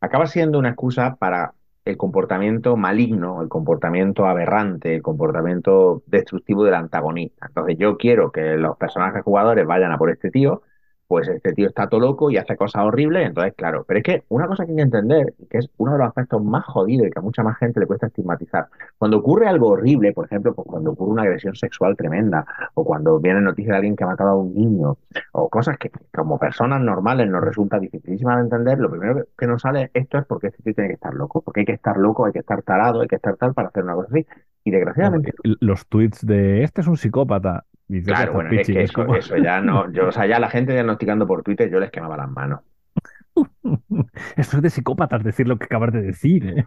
Speaker 2: acaba siendo una excusa para el comportamiento maligno, el comportamiento aberrante, el comportamiento destructivo del antagonista. Entonces yo quiero que los personajes jugadores vayan a por este tío, pues este tío está todo loco y hace cosas horribles, entonces claro, pero es que una cosa que hay que entender, que es uno de los aspectos más jodidos y que a mucha más gente le cuesta estigmatizar, cuando ocurre algo horrible, por ejemplo, pues cuando ocurre una agresión sexual tremenda, o cuando viene noticia de alguien que ha matado a un niño, o cosas que como personas normales nos resulta dificilísima de entender, lo primero que, nos sale esto es porque este tío tiene que estar loco, porque hay que estar loco, hay que estar tarado, hay que estar tal para hacer una cosa así. Y desgraciadamente,
Speaker 1: Los tweets de este es un psicópata. Dices,
Speaker 2: claro,
Speaker 1: "Ya
Speaker 2: bueno, es
Speaker 1: pichi",
Speaker 2: que
Speaker 1: es
Speaker 2: eso,
Speaker 1: como-
Speaker 2: eso ya no, yo, o sea, ya la gente diagnosticando por Twitter, yo les quemaba las manos. [LAUGHS]
Speaker 1: Esto es de psicópatas decir lo que acabas de decir, ¿eh?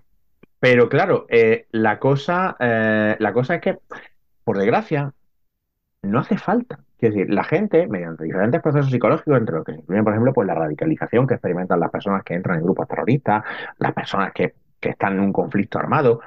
Speaker 2: Pero claro, eh, la cosa, eh, la cosa es que, por desgracia, no hace falta. Es decir, la gente, mediante diferentes procesos psicológicos, entre los que se incluyen, por ejemplo, pues la radicalización que experimentan las personas que entran en grupos terroristas, las personas que, que están en un conflicto armado,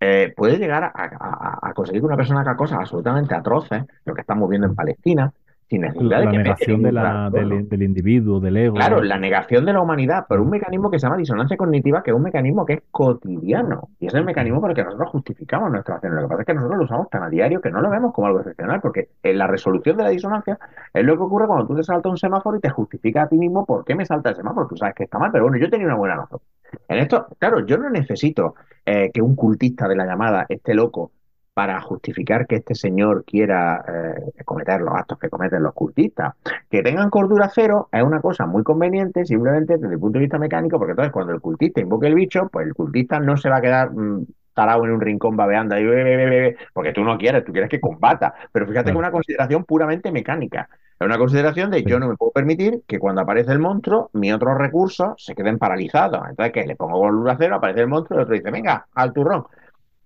Speaker 2: eh, puede llegar a, a- conseguir que una persona haga cosas absolutamente atroces, lo que estamos viendo en Palestina, sin necesidad de que
Speaker 1: negación de la, del, del individuo, del ego.
Speaker 2: Claro, la negación de la humanidad por un
Speaker 1: Mm.
Speaker 2: mecanismo que se llama disonancia cognitiva, que es un mecanismo que es cotidiano. Y es el mecanismo por el que nosotros justificamos nuestras acciones. Lo que pasa es que nosotros lo usamos tan a diario que no lo vemos como algo excepcional, porque en la resolución de la disonancia es lo que ocurre cuando tú te saltas un semáforo y te justificas a ti mismo por qué me salta el semáforo. Tú sabes que está mal, pero bueno, yo tenía una buena razón. En esto, claro, yo no necesito eh, que un cultista de la llamada esté loco para justificar que este señor quiera eh, cometer los actos que cometen los cultistas. Que tengan cordura cero es una cosa muy conveniente, simplemente desde el punto de vista mecánico, porque entonces cuando el cultista invoque el bicho, pues el cultista no se va a quedar mm, tarado en un rincón babeando ahí, "Be, be, be, be", be", porque tú no quieres, tú quieres que combata. Pero fíjate que es una consideración puramente mecánica. Es una consideración de yo no me puedo permitir que cuando aparece el monstruo, mis otros recursos se queden paralizados. Entonces, que le pongo cordura cero, aparece el monstruo y el otro dice, venga, al turrón.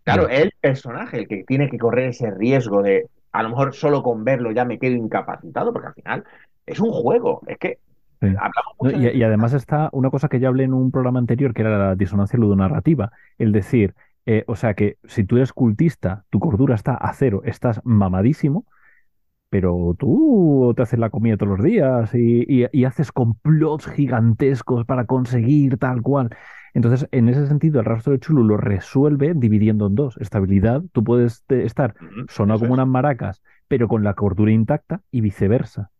Speaker 2: Claro, es el personaje el que tiene que correr ese riesgo de, a lo mejor solo con verlo ya me quedo incapacitado, porque al final es un juego. Es que
Speaker 1: Sí. No,
Speaker 2: mucho
Speaker 1: y,
Speaker 2: de-
Speaker 1: y además está una cosa que ya hablé en un programa anterior, que era la disonancia ludonarrativa. El decir, eh, o sea, que si tú eres cultista, tu cordura está a cero, estás mamadísimo, pero tú te haces la comida todos los días y, y- y haces complots gigantescos para conseguir tal cual. Entonces, en ese sentido, el rastro de Chulu lo resuelve dividiendo en dos. Estabilidad, tú puedes te- estar
Speaker 2: Ujú,
Speaker 1: sonado como
Speaker 2: es.
Speaker 1: unas maracas, pero con la cordura intacta y viceversa.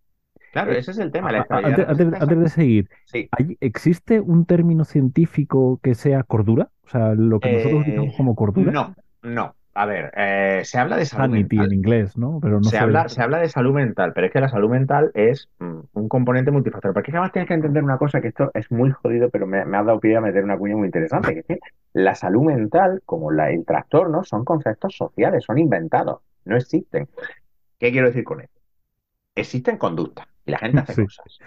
Speaker 2: Claro,
Speaker 1: eh,
Speaker 2: ese es el tema. La
Speaker 1: Antes, antes-
Speaker 2: representa
Speaker 1: antes de seguir,
Speaker 2: Sí.
Speaker 1: ¿hay- ¿existe un término científico que sea cordura? O sea, lo que nosotros
Speaker 2: Eh,
Speaker 1: utilizamos como cordura.
Speaker 2: No, no. A ver, eh, se habla de salud
Speaker 1: Sanity
Speaker 2: mental.
Speaker 1: en inglés, ¿no? Pero no
Speaker 2: Se habla, se habla de salud mental, pero es que la salud mental es mm, un componente multifactorial. Porque es que además tienes que entender una cosa, que esto es muy jodido, pero me, me ha dado pie a meter una cuña muy interesante, que es que la salud mental, como la, el trastorno, son conceptos sociales, son inventados, no existen. ¿Qué quiero decir con esto? Existen conductas y la gente hace
Speaker 1: Sí.
Speaker 2: cosas.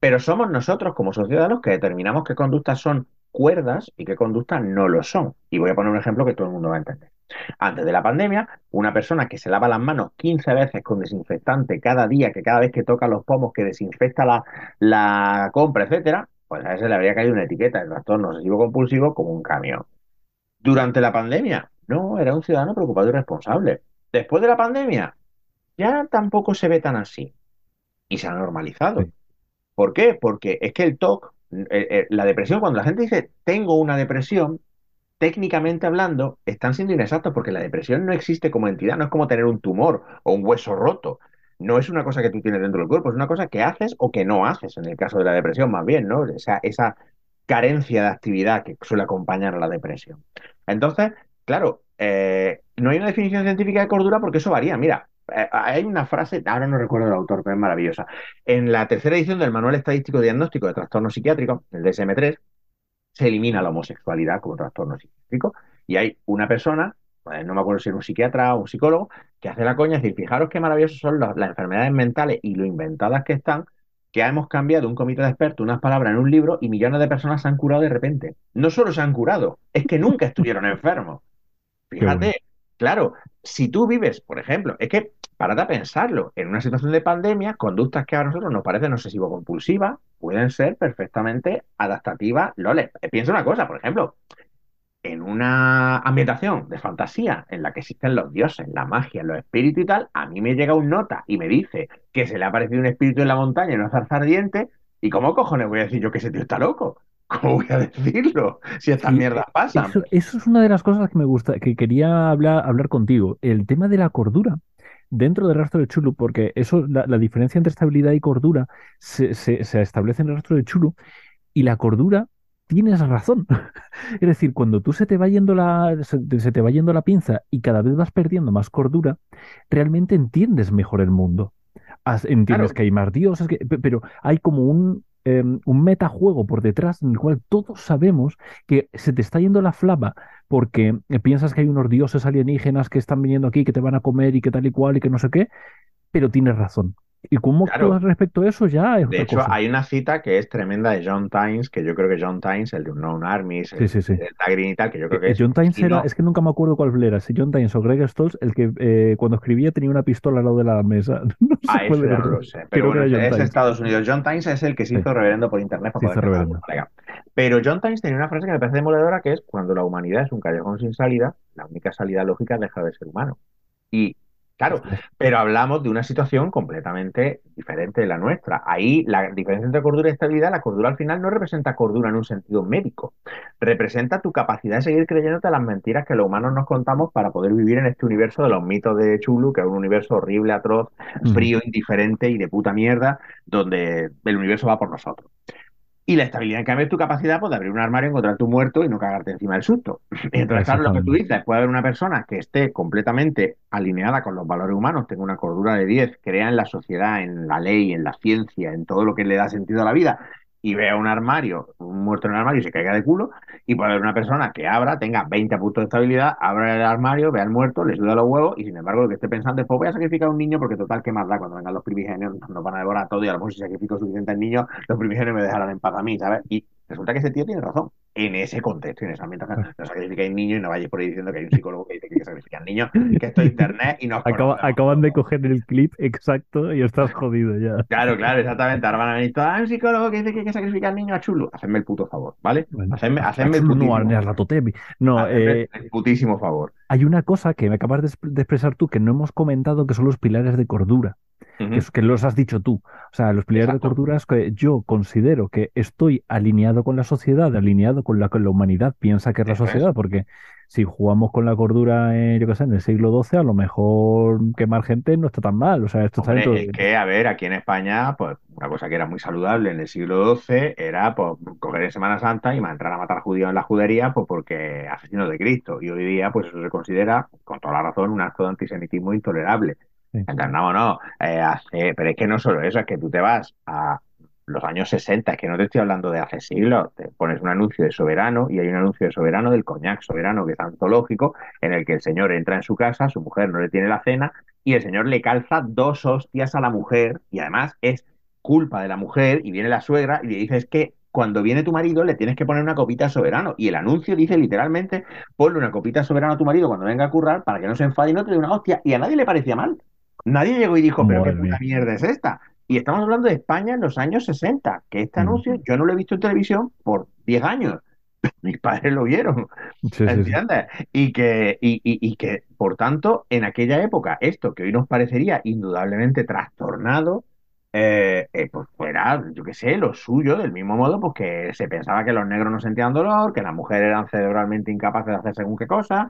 Speaker 2: Pero somos nosotros como sociedad los que determinamos qué conductas son cuerdas y qué conductas no lo son. Y voy a poner un ejemplo que todo el mundo va a entender. Antes de la pandemia, una persona que se lava las manos 15 veces con desinfectante cada día, que cada vez que toca los pomos, que desinfecta la, la compra, etcétera, pues a ese le habría caído una etiqueta de trastorno obsesivo compulsivo como un camión. Durante la pandemia, no, era un ciudadano preocupado y responsable. Después de la pandemia, ya tampoco se ve tan así. Y se ha normalizado. ¿Por qué? Porque es que el TOC, eh, eh, la depresión, cuando la gente dice tengo una depresión, técnicamente hablando, están siendo inexactos porque la depresión no existe como entidad, no es como tener un tumor o un hueso roto. no es una cosa que tú tienes dentro del cuerpo, es una cosa que haces o que no haces, en el caso de la depresión más bien, ¿no? Esa, esa carencia de actividad que suele acompañar a la depresión. Entonces, claro, eh, no hay una definición científica de cordura porque eso varía. Mira, eh, hay una frase, ahora no recuerdo el autor, pero es maravillosa. En la tercera edición del Manual Estadístico Diagnóstico de Trastornos Psiquiátricos, el DSM-3, se elimina la homosexualidad como trastorno psiquiátrico y hay una persona, pues, no me acuerdo si es un psiquiatra o un psicólogo, que hace la coña, es decir, fijaros qué maravillosas son las, las enfermedades mentales y lo inventadas que están, que hemos cambiado un comité de expertos unas palabras en un libro y millones de personas se han curado de repente. No solo se han curado, es que nunca estuvieron enfermos. [LAUGHS] Fíjate, claro, si tú vives, por ejemplo, es que, para a pensarlo, en una situación de pandemia, conductas que a nosotros nos parecen obsesivo-compulsivas pueden ser perfectamente adaptativas. Lole, piensa una cosa, por ejemplo, en una ambientación de fantasía en la que existen los dioses, la magia, los espíritus y tal, a mí me llega un nota y me dice que se le ha aparecido un espíritu en la montaña y una zarza ardiente, ¿y cómo cojones voy a decir yo que ese tío está loco? [LAUGHS] ¿Cómo voy a decirlo? Si estas mierdas pasan.
Speaker 1: Eso, es una de las cosas que me gusta, que quería hablar, hablar contigo. El tema de la cordura dentro del rastro de Chulu, porque eso, la, diferencia entre estabilidad y cordura se, se, establece en el rastro de Chulu, y la cordura tienes razón. [LAUGHS] es decir, cuando tú se te va yendo la, se, te va yendo la pinza y cada vez vas perdiendo más cordura, realmente entiendes mejor el mundo. Entiendes que hay más dioses, pero hay como un, em, un metajuego por detrás en el cual todos sabemos que se te está yendo la flama porque piensas que hay unos dioses alienígenas que están viniendo aquí, que te van a comer y que tal y cual y que no sé qué, pero tienes razón. ¿Y cómo claro. respecto a eso? Ya es
Speaker 2: De hecho, hay una cita que es tremenda de John Tynes, que yo creo que John Tynes, el de Unknown Armies, sí, sí, sí. el y tal, que yo creo que
Speaker 1: es. John Tynes era, es que nunca me acuerdo cuál era, si John Tynes o Greg Stoltz, el que eh, cuando escribía tenía una pistola al lado de la mesa. [LAUGHS]
Speaker 2: No sé ah, eso no lo sé. Pero bueno, es Estados Unidos. John Tynes es el que se hizo reverendo por internet para poder Pero John Tynes tenía una frase que me parece demoledora que es cuando la humanidad es un callejón sin salida, la única salida lógica deja de ser humano. Y Claro, pero hablamos de una situación completamente diferente de la nuestra. Ahí la diferencia entre cordura y estabilidad, la cordura al final no representa cordura en un sentido médico, representa tu capacidad de seguir creyéndote las mentiras que los humanos nos contamos para poder vivir en este universo de los mitos de Chulu, que es un universo horrible, atroz, frío, indiferente y de puta mierda, donde el universo va por nosotros. Y la estabilidad, en cambio, es tu capacidad pues, de abrir un armario, encontrar tu muerto y no cagarte encima del susto. [LAUGHS] Entonces, claro, lo que tú dices, puede haber una persona que esté completamente alineada con los valores humanos, tenga una cordura de 10, crea en la sociedad, en la ley, en la ciencia, en todo lo que le da sentido a la vida, y vea un armario, un muerto en el armario y se caiga de culo, y puede haber una persona que abra, tenga 20 puntos de estabilidad, abra el armario, vea al muerto, le suda los huevos, y sin embargo lo que esté pensando es, pues voy a sacrificar a un niño porque total, ¿qué más da? Cuando vengan los primigenios nos van a devorar todo y a lo mejor si sacrifico suficientes niños, los primigenios me dejarán en paz a mí, ¿sabes? Y resulta que ese tío tiene razón en ese contexto, en esa ambientación. No sacrificáis niños y no vayáis por ahí diciendo que hay un psicólogo que dice que hay que sacrificar niños, que esto es internet y no
Speaker 1: Acaban de coger el clip exacto y estás jodido ya.
Speaker 2: Claro, claro, exactamente. Ahora van a venir todos, hay un psicólogo que dice que hay que sacrificar niños a chulo. Hacedme el puto favor, ¿vale? hacedme, hacedme el putísimo,
Speaker 1: no, no eh,
Speaker 2: el putísimo favor.
Speaker 1: Hay una cosa que me acabas de expresar tú que no hemos comentado que son los pilares de cordura que, los has dicho tú. O sea, los pilares de cordura es que yo considero que estoy alineado con la sociedad, alineado con la que la humanidad piensa que es la sociedad, porque si jugamos con la cordura, en, yo qué sé, en el siglo XII, a lo mejor quemar gente no está tan mal. O sea, esto está
Speaker 2: Es que, a ver, aquí en España, pues una cosa que era muy saludable en el siglo XII era pues, coger en Semana Santa y entrar a matar judíos en la judería pues, porque asesinos de Cristo. Y hoy día, pues eso se considera, con toda la razón, un acto de antisemitismo intolerable. No, no, eh, pero es que no solo eso, es que tú te vas a los años 60, es que no te estoy hablando de hace siglos, te pones un anuncio de soberano y hay un anuncio de soberano del coñac soberano que es antológico, en el que el señor entra en su casa, su mujer no le tiene la cena y el señor le calza dos hostias a la mujer y además es culpa de la mujer y viene la suegra y le dice es que cuando viene tu marido le tienes que poner una copita soberano. Y el anuncio dice literalmente, ponle una copita soberano a tu marido cuando venga a currar para que no se enfade y no te dé una hostia. Y a nadie le parecía mal. Nadie llegó y dijo, pero qué puta mierda es esta. Y estamos hablando de España en los años 60, que este anuncio yo no lo he visto en televisión por 10 años. [LAUGHS] Mis padres lo vieron, ¿entiendes? Y, que, y, que, por tanto, en aquella época, esto que hoy nos parecería indudablemente trastornado, eh, eh, pues fuera, yo qué sé, lo suyo, del mismo modo, pues que se pensaba que los negros no sentían dolor, que las mujeres eran cerebralmente incapaces de hacer según qué cosa.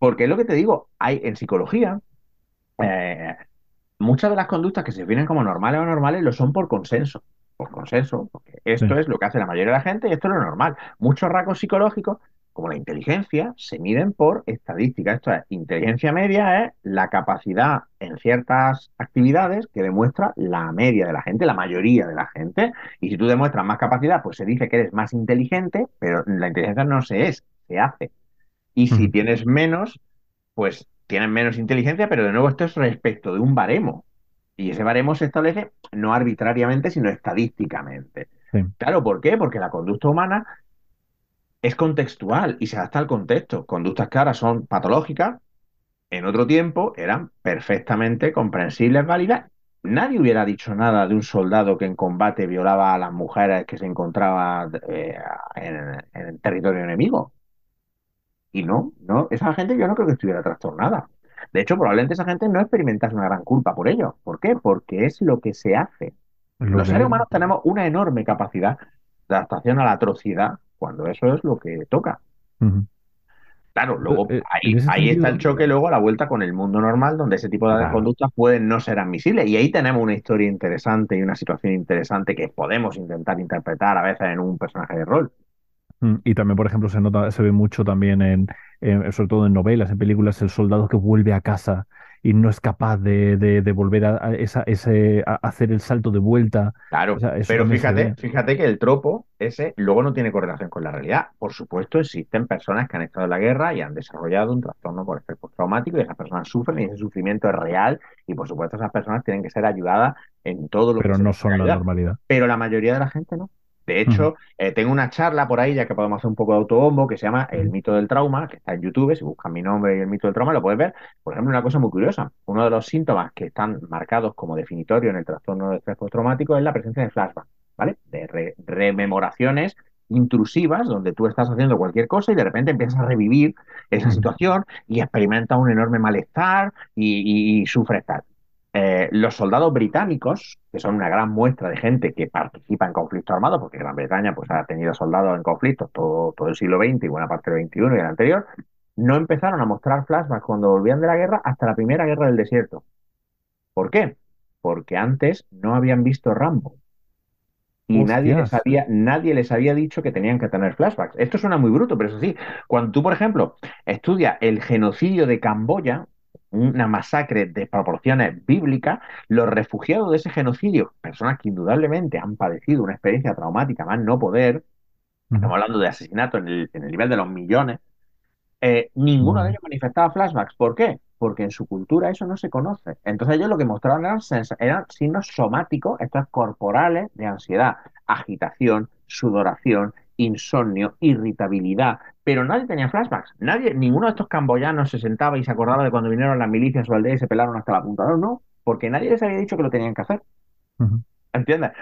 Speaker 2: Porque es lo que te digo, hay en psicología, eh, muchas de las conductas que se definen como normales o normales lo son por consenso. Por consenso, porque esto
Speaker 1: Sí.
Speaker 2: es lo que hace la mayoría de la gente y esto es lo normal. Muchos rasgos psicológicos, como la inteligencia, se miden por estadística. Esto es, inteligencia media es la capacidad en ciertas actividades que demuestra la media de la gente, la mayoría de la gente. Y si tú demuestras más capacidad, pues se dice que eres más inteligente, pero la inteligencia no se es, se hace. Y si tienes menos, pues tienes menos inteligencia, pero de nuevo esto es respecto de un baremo. Y ese baremo se establece no arbitrariamente, sino estadísticamente.
Speaker 1: Sí.
Speaker 2: Claro, ¿por qué? Porque la conducta humana es contextual y se adapta al contexto. Conductas que ahora son patológicas, en otro tiempo eran perfectamente comprensibles, válidas. Nadie hubiera dicho nada de un soldado que en combate violaba a las mujeres que se encontraba eh, en, en el territorio enemigo. Y no, no, esa gente yo no creo que estuviera trastornada. De hecho, probablemente esa gente no experimentase una gran culpa por ello. ¿Por qué? Porque es lo que se hace.
Speaker 1: Lo
Speaker 2: Los seres humanos tenemos una enorme capacidad de adaptación a la atrocidad cuando eso es lo que toca. Claro, luego
Speaker 1: Eh, eh,
Speaker 2: ahí, está el choque luego a la vuelta con el mundo normal, donde ese tipo de
Speaker 1: Claro.
Speaker 2: conductas pueden no ser admisibles. Y ahí tenemos una historia interesante y una situación interesante que podemos intentar interpretar a veces en un personaje de rol.
Speaker 1: Mm, Y también, por ejemplo, se nota, se ve mucho también en, en- sobre todo en novelas, en películas, el soldado que vuelve a casa y no es capaz de, de- de volver a, a esa, ese, a hacer el salto de vuelta.
Speaker 2: Claro,
Speaker 1: O sea, eso
Speaker 2: pero fíjate, fíjate que el tropo ese luego no tiene correlación con la realidad. Por supuesto, existen personas que han estado en la guerra y han desarrollado un trastorno por estrés postraumático y esas personas sufren y ese sufrimiento es real y por supuesto esas personas tienen que ser ayudadas en todo lo
Speaker 1: Pero
Speaker 2: que se
Speaker 1: no son la normalidad.
Speaker 2: Pero la mayoría de la gente no. De hecho, eh, tengo una charla por ahí, ya que podemos hacer un poco de autobombo, que se llama El mito del trauma, que está en YouTube. Si buscan mi nombre y el mito del trauma, lo puedes ver. Por ejemplo, una cosa muy curiosa. Uno de los síntomas que están marcados como definitorio en el trastorno de estrés postraumático es la presencia de flashbacks, ¿vale? De re- rememoraciones intrusivas, donde tú estás haciendo cualquier cosa y de repente empiezas a revivir esa situación y experimentas un enorme malestar y, y- y sufres tal. Eh, los soldados británicos, que son una gran muestra de gente que participa en conflictos armados, porque Gran Bretaña pues, ha tenido soldados en conflictos todo, todo el siglo XX y buena parte del XXI y el anterior, no empezaron a mostrar flashbacks cuando volvían de la guerra hasta la primera guerra del desierto. ¿Por qué? Porque antes no habían visto Rambo. Y nadie les, había, nadie les había dicho que tenían que tener flashbacks. Esto suena muy bruto, pero eso sí, cuando tú, por ejemplo, estudias el genocidio de Camboya, una masacre de proporciones bíblicas, los refugiados de ese genocidio, personas que indudablemente han padecido una experiencia traumática más no poder, estamos hablando de asesinato en el, en el nivel de los millones, eh, ninguno de ellos manifestaba flashbacks. ¿Por qué? Porque en su cultura eso no se conoce. Entonces ellos lo que mostraban eran, eran signos somáticos, estos corporales de ansiedad, agitación, sudoración, insomnio, irritabilidad. Pero nadie tenía flashbacks. Nadie, ninguno de estos camboyanos se sentaba y se acordaba de cuando vinieron las milicias su aldea y se pelaron hasta la punta. No, no, porque nadie les había dicho que lo tenían que hacer.
Speaker 1: Ujú.
Speaker 2: ¿Entiendes?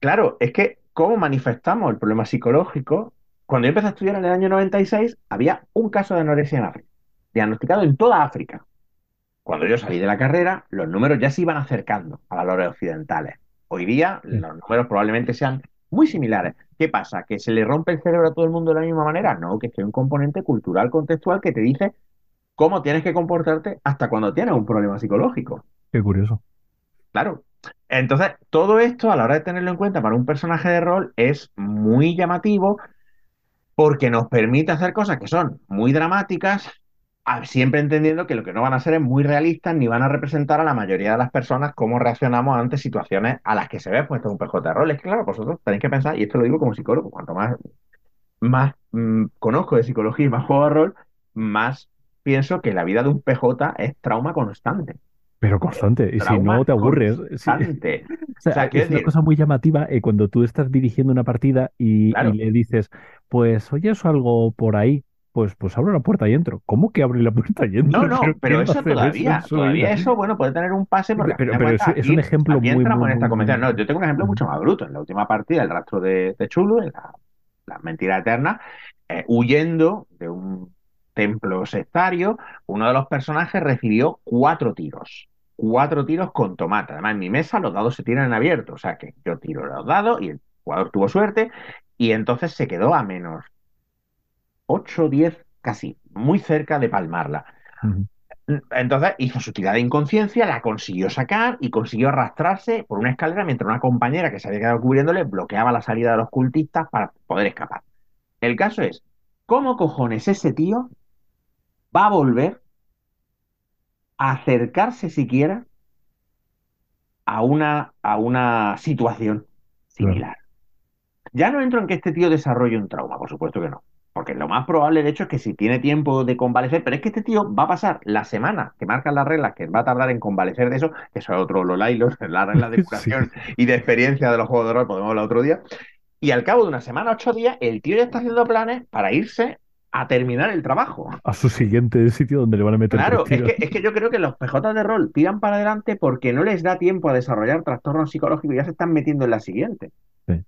Speaker 2: Claro, es que cómo manifestamos el problema psicológico. Cuando yo empecé a estudiar en el año 96, había un caso de anorexia en África, diagnosticado en toda África. Cuando yo salí de la carrera, los números ya se iban acercando a valores occidentales. Hoy día, los números probablemente sean muy similares. ¿Qué pasa? ¿Que se le rompe el cerebro a todo el mundo de la misma manera? No, que es que hay un componente cultural contextual que te dice cómo tienes que comportarte hasta cuando tienes un problema psicológico.
Speaker 1: Qué curioso.
Speaker 2: Claro. Entonces, todo esto, a la hora de tenerlo en cuenta para un personaje de rol, es muy llamativo porque nos permite hacer cosas que son muy dramáticas, siempre entendiendo que lo que no van a ser es muy realistas ni van a representar a la mayoría de las personas cómo reaccionamos ante situaciones a las que se ve puesto un PJ de rol. Es que, claro, vosotros tenéis que pensar, y esto lo digo como psicólogo, cuanto más, más mm, conozco de psicología y más juego de rol, más pienso que la vida de un PJ es trauma constante.
Speaker 1: Pero constante. Y si no te aburres. sí.
Speaker 2: constante. [LAUGHS]
Speaker 1: O sea,
Speaker 2: O sea, quiero
Speaker 1: es una cosa muy llamativa eh, cuando tú estás dirigiendo una partida y,
Speaker 2: Claro.
Speaker 1: y le dices, pues oyes algo por ahí, pues, pues abro la puerta y entro. ¿Cómo que abro la puerta y entro?
Speaker 2: No, [LAUGHS] no, pero,
Speaker 1: ¿quién va a
Speaker 2: eso todavía,
Speaker 1: en su
Speaker 2: todavía eso, bueno, puede tener un pase porque
Speaker 1: Pero- pero es- un ejemplo
Speaker 2: aquí
Speaker 1: muy,
Speaker 2: entramos
Speaker 1: muy,
Speaker 2: en esta
Speaker 1: muy-.
Speaker 2: No, yo tengo un ejemplo mucho más bruto. En la última partida, el rastro de, de Chulu, en la, la mentira eterna, eh, huyendo de un templo sectario, uno de los personajes recibió cuatro tiros. Cuatro tiros con tomate. Además, en mi mesa los dados se tiran en abierto. O sea que yo tiro los dados y el jugador tuvo suerte y entonces se quedó a menos 8, 10, casi, muy cerca de palmarla. Entonces hizo su tirada de inconsciencia, la consiguió sacar y consiguió arrastrarse por una escalera mientras una compañera que se había quedado cubriéndole bloqueaba la salida de los cultistas para poder escapar. El caso es, ¿cómo cojones ese tío va a volver a acercarse siquiera a una, a una situación similar? Ya no entro en que este tío desarrolle un trauma, por supuesto que no. Porque lo más probable, de hecho, es que si tiene tiempo de convalecer, pero es que este tío va a pasar la semana que marcan las reglas, que va a tardar en convalecer de eso, que eso es otro Lolailos, la regla de [LAUGHS] curación y de experiencia de los juegos de rol, podemos hablar otro día. Y al cabo de una semana, ocho días, el tío ya está haciendo planes para irse a terminar el trabajo.
Speaker 1: A su siguiente sitio donde le van a meter.
Speaker 2: Claro, es que, es que, yo creo que los PJ de rol tiran para adelante porque no les da tiempo a desarrollar trastornos psicológicos y ya se están metiendo en la siguiente. Sí.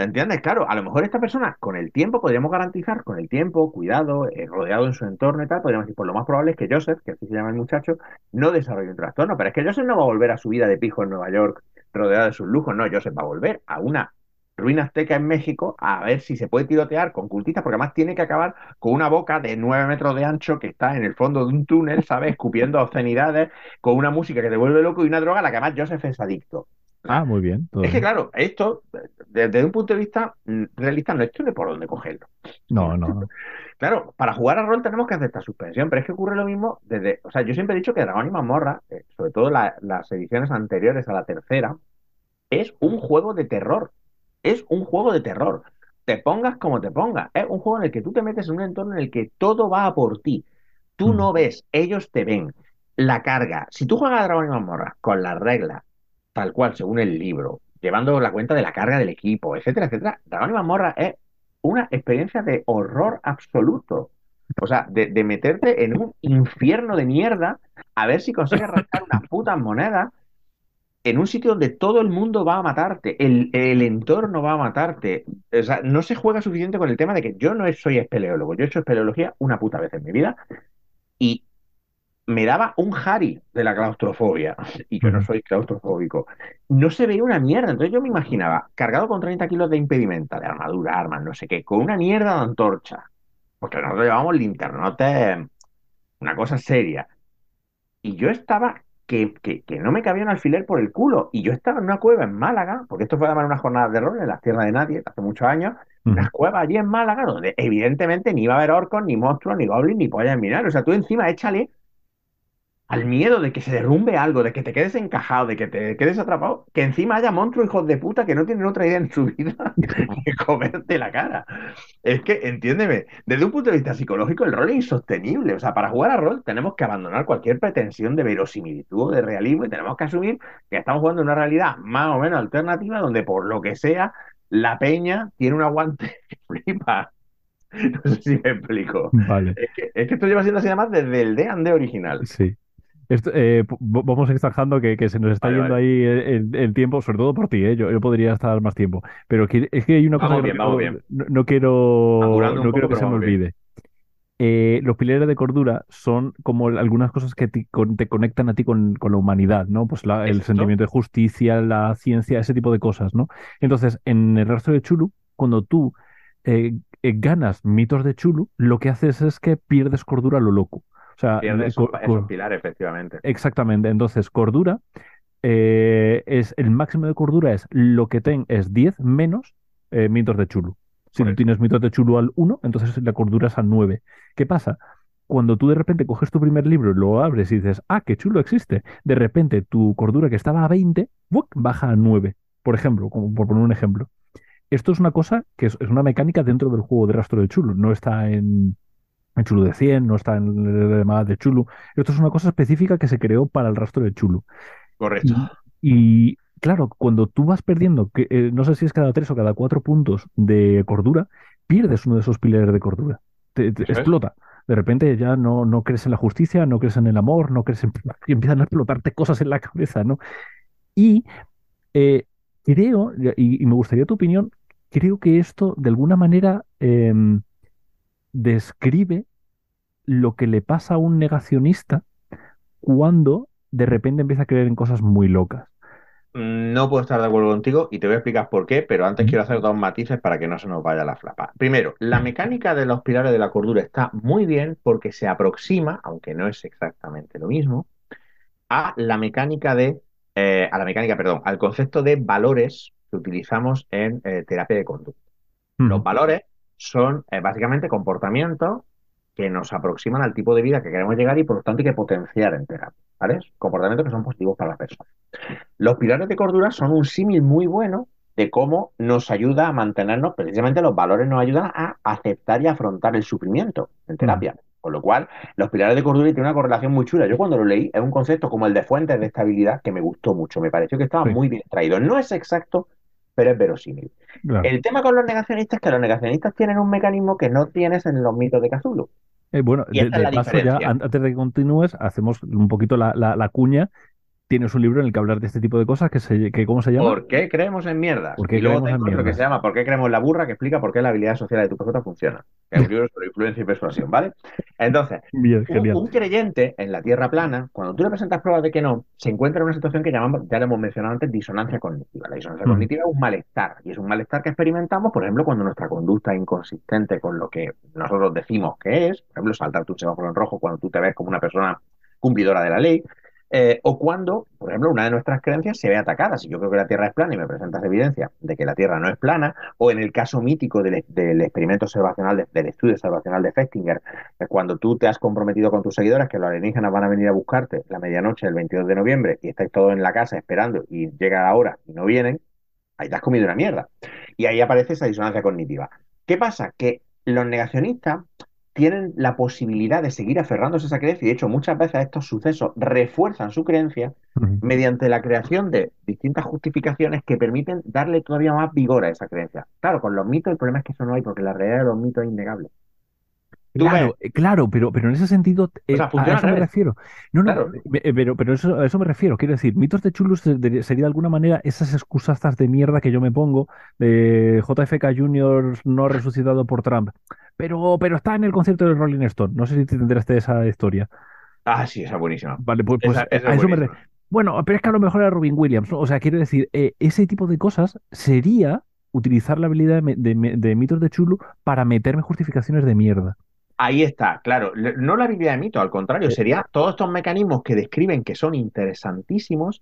Speaker 2: ¿Me entiendes? Claro, a lo mejor esta persona con el tiempo podríamos garantizar, con el tiempo, cuidado, eh, rodeado en su entorno y tal, podríamos decir, pues lo más probable es que Joseph, que así se llama el muchacho, no desarrolle un trastorno. Pero es que Joseph no va a volver a su vida de pijo en Nueva York rodeado de sus lujos, no, Joseph va a volver a una ruina azteca en México a ver si se puede tirotear con cultistas, porque además tiene que acabar con una boca de nueve metros de ancho que está en el fondo de un túnel, ¿sabes? Escupiendo obscenidades, con una música que te vuelve loco y una droga a la que además Joseph es adicto.
Speaker 1: Ah, muy bien.
Speaker 2: Es que, claro, esto, desde un punto de vista mm, realista, no tiene por dónde cogerlo.
Speaker 1: No, no. [LAUGHS]
Speaker 2: Claro, para jugar a rol tenemos que hacer esta suspensión, pero es que ocurre lo mismo desde. O sea, yo siempre he dicho que Dragón y Mazmorra, eh, sobre todo las ediciones anteriores a la tercera, es un juego de terror. Es un juego de terror. Te pongas como te pongas. Es un juego en el que tú te metes en un entorno en el que todo va por ti. Tú mm. no ves, ellos te ven. La carga. Si tú juegas a Dragón y Mazmorra con las reglas tal cual, según el libro, llevando la cuenta de la carga del equipo, etcétera, etcétera, Dragón y Mazmorra es una experiencia de horror absoluto. O sea, de, meterte en un infierno de mierda a ver si consigues rascar unas [LAUGHS] putas monedas en un sitio donde todo el mundo va a matarte, el, el, entorno va a matarte. O sea, no se juega suficiente con el tema de que yo no soy espeleólogo, yo he hecho espeleología una puta vez en mi vida me daba un Harry de la claustrofobia, y yo no soy claustrofóbico, no se veía una mierda. Entonces yo me imaginaba, cargado con 30 kilos de impedimenta, de armadura, armas, no sé qué, con una mierda de antorcha, porque nosotros llevábamos linternote, una cosa seria. Y yo estaba que, que, no me cabía un alfiler por el culo. Y yo estaba en una cueva en Málaga, porque esto fue además una jornada de rol en las tierras de nadie, hace muchos años, una cueva allí en Málaga, donde evidentemente ni iba a haber orcos, ni monstruos, ni goblins, ni pollas mirar. O sea, tú encima échale al miedo de que se derrumbe algo, de que te quedes encajado, de que te quedes atrapado, que encima haya monstruos hijos de puta que no tienen otra idea en su vida [LAUGHS] que comerte la cara. Es que, entiéndeme, desde un punto de vista psicológico el rol es insostenible. O sea, para jugar a rol tenemos que abandonar cualquier pretensión de verosimilitud o de realismo y tenemos que asumir que estamos jugando una realidad más o menos alternativa donde por lo que sea la peña tiene un aguante [LAUGHS] que flipa. No sé si me explico.
Speaker 1: Vale.
Speaker 2: Es que, es que esto lleva siendo así además desde el D&D original.
Speaker 1: Sí. Eh, vamos extrajando que, se nos está yendo ahí el, tiempo, sobre todo por ti, ¿eh? yo, podría estar más tiempo. Pero es que hay una cosa que no, quiero, quiero que se me olvide. Eh, los pilares de cordura son como algunas cosas que te, conectan a ti con, la humanidad, ¿no? Pues el sentimiento de justicia, la ciencia, ese tipo de cosas, ¿no? Entonces, en el rastro de Chulu, cuando tú ganas mitos de Chulu, lo que haces es que pierdes cordura a lo loco. Sea,
Speaker 2: pilar, efectivamente.
Speaker 1: Exactamente. Entonces, cordura eh, es el máximo de cordura es lo que ten es 10 menos eh, mitos de chulu. Si tú tienes mitos de chulu al 1, entonces la cordura es al 9. ¿Qué pasa? Cuando tú de repente coges tu primer libro, lo abres y dices, ah, qué chulo existe, de repente tu cordura que estaba a 20, baja a 9, por ejemplo, como por poner un ejemplo. Esto es una cosa que es, es una mecánica dentro del juego de rastro de chulo, no está en, en Chulu de 100, no está en el demás de Chulu. Esto es una cosa específica que se creó para el rastro de Chulu.
Speaker 2: Correcto.
Speaker 1: Y, claro, cuando tú vas perdiendo, que, eh, no sé si es cada tres o cada cuatro puntos de cordura, pierdes uno de esos pilares de cordura. Te, explota. De repente ya no, no crees en la justicia, no crees en el amor, no crees en... [LAUGHS] Y empiezan a explotarte cosas en la cabeza, ¿no? Y eh, creo, y, me gustaría tu opinión, creo que esto de alguna manera em, describe lo que le pasa a un negacionista cuando de repente empieza a creer en cosas muy locas.
Speaker 2: No puedo estar de acuerdo contigo y te voy a explicar por qué, pero antes
Speaker 1: Mm.
Speaker 2: quiero hacer dos matices para que no se nos vaya la flapa. Primero, la [LAUGHS] mecánica de los pilares de la cordura está muy bien porque se aproxima, aunque no es exactamente lo mismo, a la mecánica de, eh, a la mecánica, perdón, al concepto de valores que utilizamos en eh, terapia de conducta. Los valores son eh, básicamente comportamientos que nos aproximan al tipo de vida que queremos llegar y por lo tanto hay que potenciar en terapia, ¿vale? Comportamientos que son positivos para la persona. Los pilares de cordura son un símil muy bueno de cómo nos ayuda a mantenernos, precisamente los valores nos ayudan a aceptar y afrontar el sufrimiento en terapia. Con lo cual, los pilares de cordura tienen una correlación muy chula. Yo cuando lo leí, es un concepto como el de fuentes de estabilidad que me gustó mucho. Me pareció que estaba
Speaker 1: Sí.
Speaker 2: muy bien traído. No es exacto, pero es verosímil.
Speaker 1: Claro.
Speaker 2: El tema con los negacionistas es que los negacionistas tienen un mecanismo que no tienes en los mitos de Cthulhu.
Speaker 1: Eh, bueno, de, de paso ya, antes de que continúes, hacemos un poquito la, la- la cuña. Tienes un libro en el que hablar de este tipo de cosas que se, que ¿cómo se llama?
Speaker 2: ¿Por qué creemos en mierdas?
Speaker 1: ¿Por qué
Speaker 2: y luego
Speaker 1: creemos en
Speaker 2: tengo otro que se llama ¿Por qué creemos en la burra? que explica por qué la habilidad social de tu PJ funciona. Que es un libro sobre influencia y persuasión, ¿vale? Entonces,
Speaker 1: Bien,
Speaker 2: un creyente en la Tierra plana, cuando tú le presentas pruebas de que no, se encuentra en una situación que llamamos, ya lo hemos mencionado antes, disonancia cognitiva. La disonancia
Speaker 1: Mm.
Speaker 2: cognitiva es un malestar, y es un malestar que experimentamos, por ejemplo, cuando nuestra conducta es inconsistente con lo que nosotros decimos que es, por ejemplo, saltarte un semáforo en rojo cuando tú te ves como una persona cumplidora de la ley, eh, o cuando, por ejemplo, una de nuestras creencias se ve atacada. Si yo creo que la Tierra es plana y me presentas evidencia de que la Tierra no es plana, o en el caso mítico del, experimento observacional, de- del estudio observacional de Festinger, que cuando tú te has comprometido con tus seguidores que los alienígenas van a venir a buscarte la medianoche del 22 de noviembre y estáis todos en la casa esperando y llega la hora y no vienen, ahí te has comido una mierda. Y ahí aparece esa disonancia cognitiva. ¿Qué pasa? Que los negacionistas tienen la posibilidad de seguir aferrándose a esa creencia y de hecho muchas veces estos sucesos refuerzan su creencia mediante la creación de distintas justificaciones que permiten darle todavía más vigor a esa creencia. Claro, con los mitos el problema es que eso no hay porque la realidad de los mitos es innegable.
Speaker 1: Claro, eh, claro, pero, pero en ese sentido, eh,
Speaker 2: sea,
Speaker 1: a eso me refiero. No, no,
Speaker 2: Claro.
Speaker 1: eh, pero, pero eso, a eso me refiero. Quiero decir, mitos de de- sería de alguna manera esas excusazas de mierda que yo me pongo de JFK Jr. no resucitado por Trump. Pero, pero está en el concierto del Rolling Stone. No sé si te enteraste de esa historia.
Speaker 2: Ah, sí, esa es buenísima.
Speaker 1: Vale, pues, pues,
Speaker 2: Esa- esa
Speaker 1: a
Speaker 2: es
Speaker 1: eso me
Speaker 2: buenísima.
Speaker 1: refiero. Bueno, pero es que a lo mejor era Robin Williams. O sea, quiero decir, eh, ese tipo de cosas sería utilizar la habilidad de, de de mitos de Chulu para meterme justificaciones de mierda.
Speaker 2: Ahí está, claro. No la habilidad de mito, al contrario, sería todos estos mecanismos que describen que son interesantísimos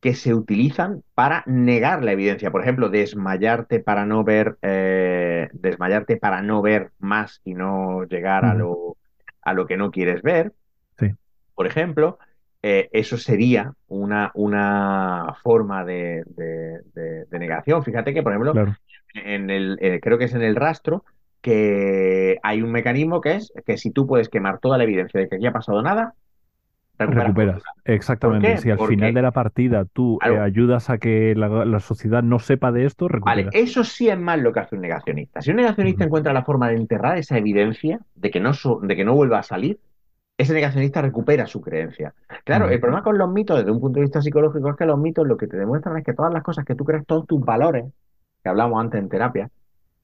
Speaker 2: que se utilizan para negar la evidencia. Por ejemplo, desmayarte para no ver, eh, desmayarte para no ver más y no llegar a lo, a lo que no quieres ver.
Speaker 1: Sí.
Speaker 2: Por ejemplo, eh, eso sería una, una forma de, de- de- de negación. Fíjate que, por ejemplo,
Speaker 1: Claro.
Speaker 2: en el, eh, creo que es en el rastro, que hay un mecanismo que es que si tú puedes quemar toda la evidencia de que aquí ha pasado nada, recuperas.
Speaker 1: Recuperas, exactamente. Si al
Speaker 2: Porque-
Speaker 1: final de la partida tú eh, ayudas a que la, la sociedad no sepa de esto,
Speaker 2: Vale,
Speaker 1: recuperas.
Speaker 2: eso sí es más lo que hace un negacionista. Si un negacionista encuentra la forma de enterrar esa evidencia de que no, so- de que no vuelva a salir, ese negacionista recupera su creencia. Claro, el problema con los mitos desde un punto de vista psicológico es que los mitos lo que te demuestran es que todas las cosas que tú crees, todos tus valores, que hablamos antes en terapia,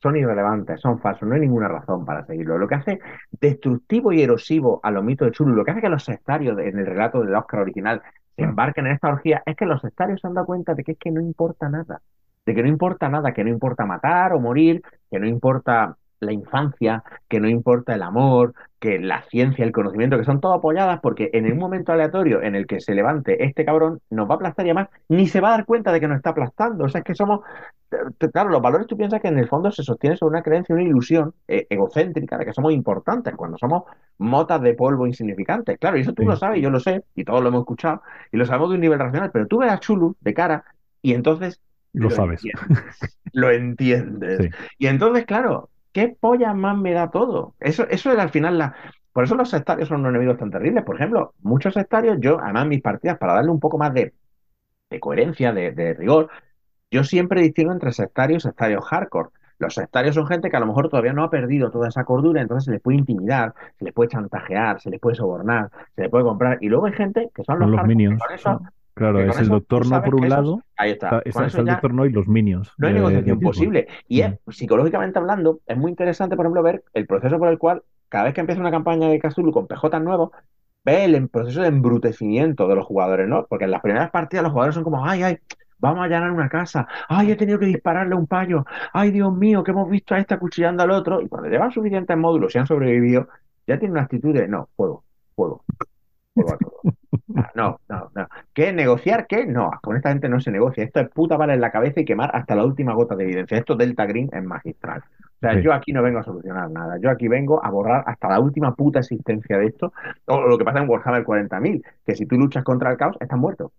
Speaker 2: son irrelevantes, son falsos, no hay ninguna razón para seguirlo. Lo que hace destructivo y erosivo a los mitos de Chulu, lo que hace que los sectarios en el relato del Oscar original se embarquen en esta orgía, es que los sectarios se han dado cuenta de que es que no importa nada, de que no importa nada, que no importa matar o morir, que no importa la infancia, que no importa el amor, que la ciencia, el conocimiento, que son todo apoyadas porque en un momento aleatorio en el que se levante este cabrón, nos va a aplastar y además ni se va a dar cuenta de que nos está aplastando. O sea, es que somos, claro, los valores tú piensas que en el fondo se sostienen sobre una creencia, una ilusión eh, egocéntrica de que somos importantes cuando somos motas de polvo insignificantes. Claro, y eso tú
Speaker 1: Sí.
Speaker 2: lo sabes, yo lo sé, y todos lo hemos escuchado, y lo sabemos de un nivel racional, pero tú ves a Chulu de cara y entonces
Speaker 1: Lo sabes.
Speaker 2: entiendes. Lo entiendes. [LAUGHS]
Speaker 1: Sí.
Speaker 2: Y entonces, claro, ¿qué polla más me da todo? Eso, eso era al final la. Por eso los sectarios son unos enemigos tan terribles. Por ejemplo, muchos sectarios, yo, además, mis partidas, para darle un poco más de, de coherencia, de, de rigor, yo siempre distingo entre sectarios y sectarios hardcore. Los sectarios son gente que a lo mejor todavía no ha perdido toda esa cordura, entonces se les puede intimidar, se les puede chantajear, se les puede sobornar, se les puede comprar. Y luego hay gente que son los,
Speaker 1: los minions.
Speaker 2: con eso-
Speaker 1: Claro, es el doctor no por un lado,
Speaker 2: Ahí está.
Speaker 1: está, está- el
Speaker 2: ya-
Speaker 1: doctor no y los minions.
Speaker 2: no hay
Speaker 1: de-
Speaker 2: negociación
Speaker 1: de
Speaker 2: posible. Y es, psicológicamente hablando, es muy interesante, por ejemplo, ver el proceso por el cual, cada vez que empieza una campaña de Cthulhu con PJ nuevos, ve el proceso de embrutecimiento de los jugadores, ¿no? Porque en las primeras partidas los jugadores son como, ay, ay, vamos a allanar una casa, ay, he tenido que dispararle a un payo, ay, Dios mío, que hemos visto a esta cuchillando al otro, y cuando llevan suficientes módulos y han sobrevivido, ya tienen una actitud de, no, fuego, fuego, Ah, No, no, no. ¿Qué? ¿Negociar? ¿Qué? No, con esta gente no se negocia. Esto es puta bala en la cabeza y quemar hasta la última gota de evidencia. Esto Delta Green es magistral. O sea,
Speaker 1: Sí.
Speaker 2: yo aquí no vengo a solucionar nada. Yo aquí vengo a borrar hasta la última puta existencia de esto. O lo que pasa en Warhammer 40.000, que si tú luchas contra el caos, estás muerto.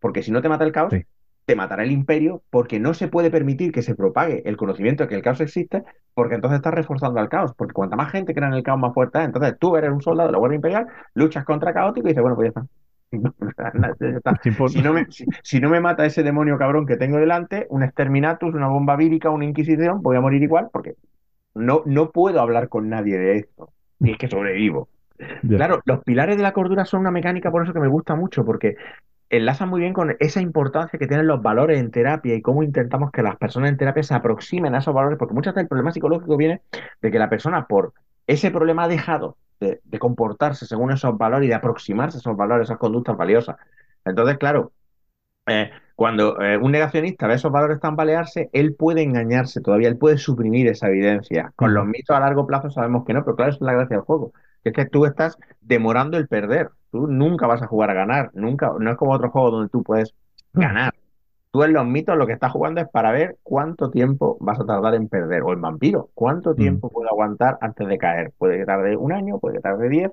Speaker 2: Porque si no te mata el caos,
Speaker 1: Sí.
Speaker 2: Te matará el imperio, porque no se puede permitir que se propague el conocimiento de que el caos existe, porque entonces estás reforzando al caos. Porque cuanta más gente crea en el caos, más fuerte es. Entonces tú eres un soldado de la Guardia Imperial, luchas contra caótico y dices, bueno, pues ya está. [LAUGHS] Si no, me, [LAUGHS] si, si no me mata ese demonio cabrón que tengo delante, un exterminatus, una bomba vírica, una inquisición, voy a morir igual porque no, no puedo hablar con nadie de esto. Y es que sobrevivo. Claro, los pilares de la cordura son una mecánica por eso que me gusta mucho, porque enlazan muy bien con esa importancia que tienen los valores en terapia y cómo intentamos que las personas en terapia se aproximen a esos valores, porque muchas veces el problema psicológico viene de que la persona por ese problema ha dejado de, de comportarse según esos valores y de aproximarse a esos valores, esas conductas valiosas. Entonces, claro, eh, cuando eh, un negacionista ve esos valores tambalearse, él puede engañarse todavía, él puede suprimir esa evidencia. Con los mitos a largo plazo sabemos que no, pero claro, es la gracia del juego. Que es que tú estás demorando el perder. Tú nunca vas a jugar a ganar, nunca, no es como otro juego donde tú puedes ganar. Tú en los mitos lo que estás jugando es para ver cuánto tiempo vas a tardar en perder. O en vampiro, cuánto tiempo puedo aguantar antes de caer. Puede que tarde un año, puede que tarde diez,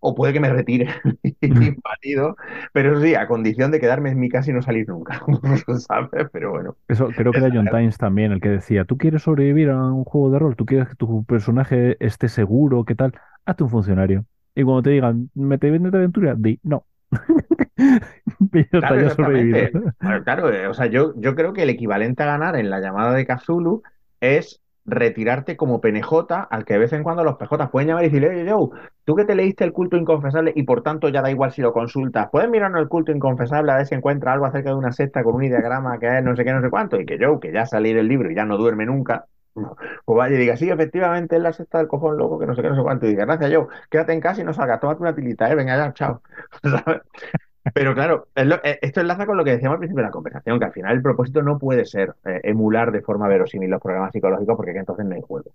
Speaker 2: o puede que me retire [LAUGHS] invadido, pero sí, a condición de quedarme en mi casa y no salir nunca, [LAUGHS] ¿sabes? Pero bueno,
Speaker 1: Eso creo que era John Tynes también, el que decía, tú quieres sobrevivir a un juego de rol, tú quieres que tu personaje esté seguro, ¿qué tal? Hazte un funcionario. Y cuando te digan, ¿me te vende de aventura? Di, no. [LAUGHS]
Speaker 2: Claro,
Speaker 1: sobrevivido. [LAUGHS]
Speaker 2: Eh, o sea, yo, yo creo que el equivalente a ganar en la llamada de Cthulhu es retirarte como PNJ, al que de vez en cuando los PJ pueden llamar y decirle, oye, Joe, tú que te leíste el culto inconfesable y por tanto ya da igual si lo consultas, puedes mirarnos el culto inconfesable a ver si encuentra algo acerca de una secta con un ideograma que es no sé qué, no sé cuánto, y que Joe, que ya ha salido el libro y ya no duerme nunca, pues vaya y diga, sí, efectivamente es la secta del cojón loco, que no sé qué, no sé cuánto, y diga, gracias, Joe, quédate en casa y no salgas, tómate una tilita, eh, venga ya, chao. [LAUGHS] ¿Sabes? Pero claro, eh, esto enlaza con lo que decíamos al principio de la conversación, que al final el propósito no puede ser eh, emular de forma verosímil los programas psicológicos porque que entonces no hay juego.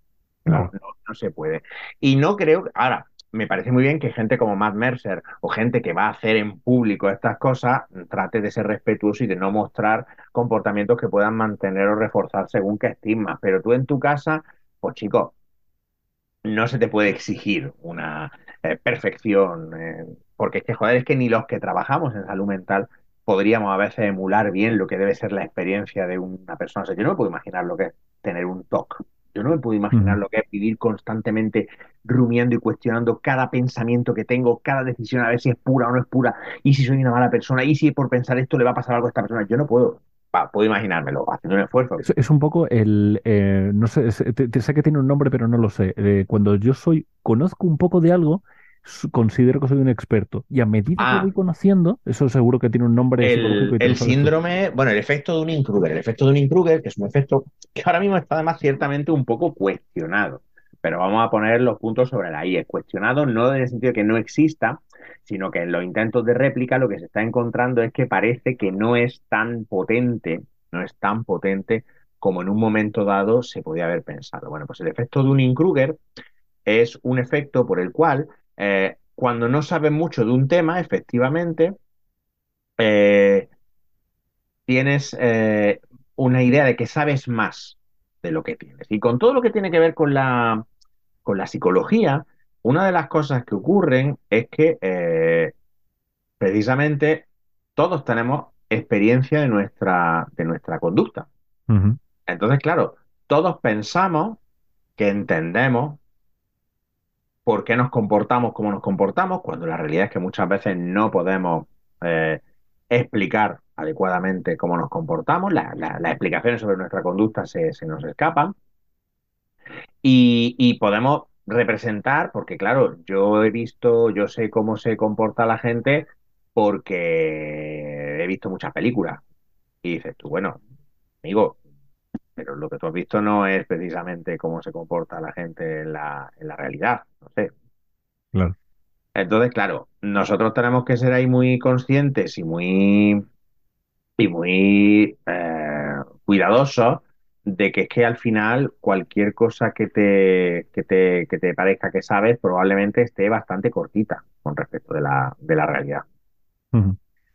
Speaker 2: No, no, no se puede. Y no creo, ahora, me parece muy bien que gente como Matt Mercer o gente que va a hacer en público estas cosas trate de ser respetuoso y de no mostrar comportamientos que puedan mantener o reforzar según qué estigmas. Pero tú en tu casa, pues chicos, no se te puede exigir una eh, perfección, eh, porque es que, joder, es que ni los que trabajamos en salud mental podríamos a veces emular bien lo que debe ser la experiencia de una persona. O sea, yo no me puedo imaginar lo que es tener un TOC. Yo no me puedo imaginar lo que es vivir constantemente rumiando y cuestionando cada pensamiento que tengo, cada decisión, a ver si es pura o no es pura, y si soy una mala persona, y si por pensar esto le va a pasar algo a esta persona. Yo no puedo, Va, puedo imaginármelo, haciendo un esfuerzo.
Speaker 1: Es, es un poco el, eh, no sé, es- te- te- sé que tiene un nombre, pero no lo sé. Eh, cuando yo soy, conozco un poco de algo, considero que soy un experto. Y a medida
Speaker 2: Ah.
Speaker 1: que voy conociendo, eso seguro que tiene un nombre
Speaker 2: El, síndrome, bueno, el efecto de un Kruger, el efecto de un Kruger, que es un efecto que ahora mismo está además ciertamente un poco cuestionado, pero vamos a poner los puntos sobre la I. Es cuestionado no en el sentido de que no exista, sino que en los intentos de réplica lo que se está encontrando es que parece que no es tan potente, no es tan potente como en un momento dado se podía haber pensado. Bueno, pues el efecto de un Kruger es un efecto por el cual eh, cuando no sabes mucho de un tema, efectivamente, eh, tienes eh, una idea de que sabes más de lo que tienes. Y con todo lo que tiene que ver con la, con la psicología, una de las cosas que ocurren es que eh, precisamente todos tenemos experiencia de nuestra, de nuestra conducta. Entonces, claro, todos pensamos que entendemos por qué nos comportamos como nos comportamos, cuando la realidad es que muchas veces no podemos eh, explicar adecuadamente cómo nos comportamos, la- la- las explicaciones sobre nuestra conducta se, nos escapan. Y podemos representar, porque claro, yo he visto, yo sé cómo se comporta la gente porque he visto muchas películas. Y dices tú, bueno, amigo, pero lo que tú has visto no es precisamente cómo se comporta la gente en la, en la realidad, no sé.
Speaker 1: Claro.
Speaker 2: Entonces, claro, nosotros tenemos que ser ahí muy conscientes y muy y muy eh, cuidadosos de que es que al final cualquier cosa que te, que te, que te parezca que sabes probablemente esté bastante cortita con respecto de la, de la realidad.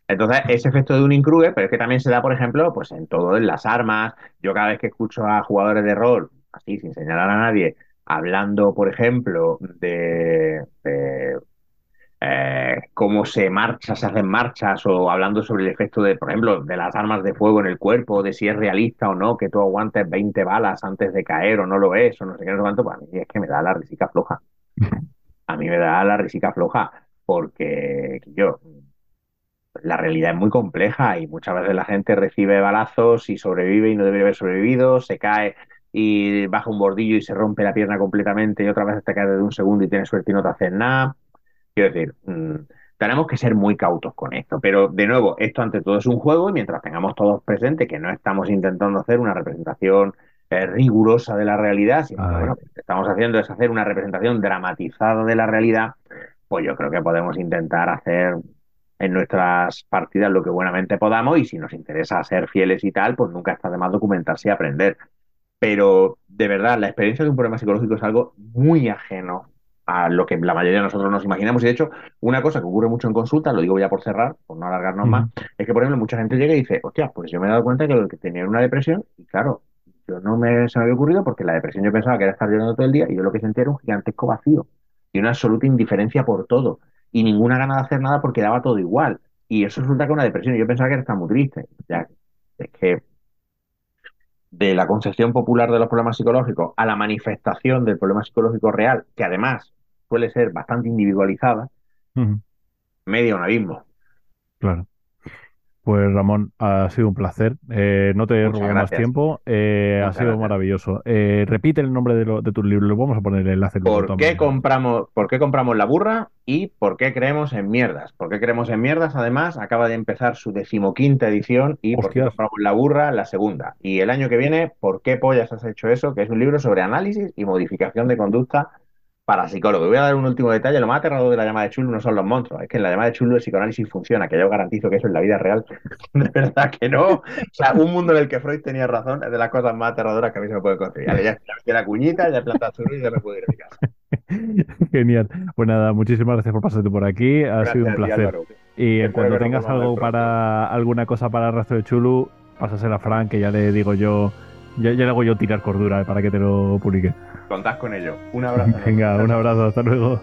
Speaker 2: Entonces, ese efecto de un Kruger, pero es que también se da, por ejemplo, pues en todo, en las armas. Yo cada vez que escucho a jugadores de rol, así, sin señalar a nadie, hablando, por ejemplo, de, de, eh, cómo se marcha, se hacen marchas, o hablando sobre el efecto de, por ejemplo, de las armas de fuego en el cuerpo, de si es realista o no, que tú aguantes 20 balas antes de caer o no lo es, o no sé qué, no sé cuánto, pues a mí es que me da la risica floja. A mí me da la risica floja, porque yo, la realidad es muy compleja y muchas veces la gente recibe balazos y sobrevive y no debería haber sobrevivido, se cae y baja un bordillo y se rompe la pierna completamente y otra vez te cae de un segundo y tienes suerte y no te haces nada. Quiero decir, mmm, tenemos que ser muy cautos con esto, pero de nuevo, esto ante todo es un juego y mientras tengamos todos presente que no estamos intentando hacer una representación eh, rigurosa de la realidad, sino que bueno, lo que estamos haciendo es hacer una representación dramatizada de la realidad, pues yo creo que podemos intentar hacer en nuestras partidas lo que buenamente podamos y si nos interesa ser fieles y tal, pues nunca está de más documentarse y aprender. Pero de verdad, la experiencia de un problema psicológico es algo muy ajeno a lo que la mayoría de nosotros nos imaginamos. Y de hecho, una cosa que ocurre mucho en consulta, lo digo ya por cerrar, por no alargarnos más, es que, por ejemplo, mucha gente llega y dice, hostia, pues yo me he dado cuenta que lo que tenía era una depresión, y claro, yo no me, se me había ocurrido porque la depresión yo pensaba que era estar llorando todo el día, y yo lo que sentía era un gigantesco vacío y una absoluta indiferencia por todo, y ninguna gana de hacer nada porque daba todo igual. Y eso resulta que una depresión, y yo pensaba que era muy triste. Ya, es que de la concepción popular de los problemas psicológicos a la manifestación del problema psicológico real, que además suele ser bastante individualizada,
Speaker 1: Ujú.
Speaker 2: media un abismo.
Speaker 1: Claro. Pues Ramón, ha sido un placer. Eh, no te robo más tiempo. Eh, ha sido
Speaker 2: gracias.
Speaker 1: maravilloso. Eh, repite el nombre de, lo- de tus libros. Le vamos a poner el enlace.
Speaker 2: ¿Por qué compramos, por qué compramos la burra y por qué creemos en mierdas? ¿Por qué creemos en mierdas? Además, acaba de empezar su decimoquinta edición y por qué
Speaker 1: Hostias.
Speaker 2: compramos la burra la segunda. Y el año que viene, ¿por qué pollas has hecho eso? Que es un libro sobre análisis y modificación de conducta para psicólogos. Voy a dar un último detalle. Lo más aterrador de la llamada de Chulu no son los monstruos, es que en la llamada de Chulu el psicoanálisis funciona, que yo garantizo que eso en la vida real, [LAUGHS] de verdad que no. O sea, un mundo en el que Freud tenía razón es de las cosas más aterradoras que a mí se me puede conseguir. Vale, ya metí la cuñita, ya Chulu y ya me puedo ir a mi casa. [LAUGHS]
Speaker 1: Genial. Pues nada, muchísimas gracias por pasarte por aquí. Ha sido un
Speaker 2: ti,
Speaker 1: placer. Y en cuanto tengas algo para alguna cosa para el rastro de Chulu, pásasela a Frank, que ya le digo yo, ya, ya le hago yo tirar cordura para que te lo publique.
Speaker 2: Contad con ello. Un abrazo.
Speaker 1: Venga, un abrazo, hasta luego.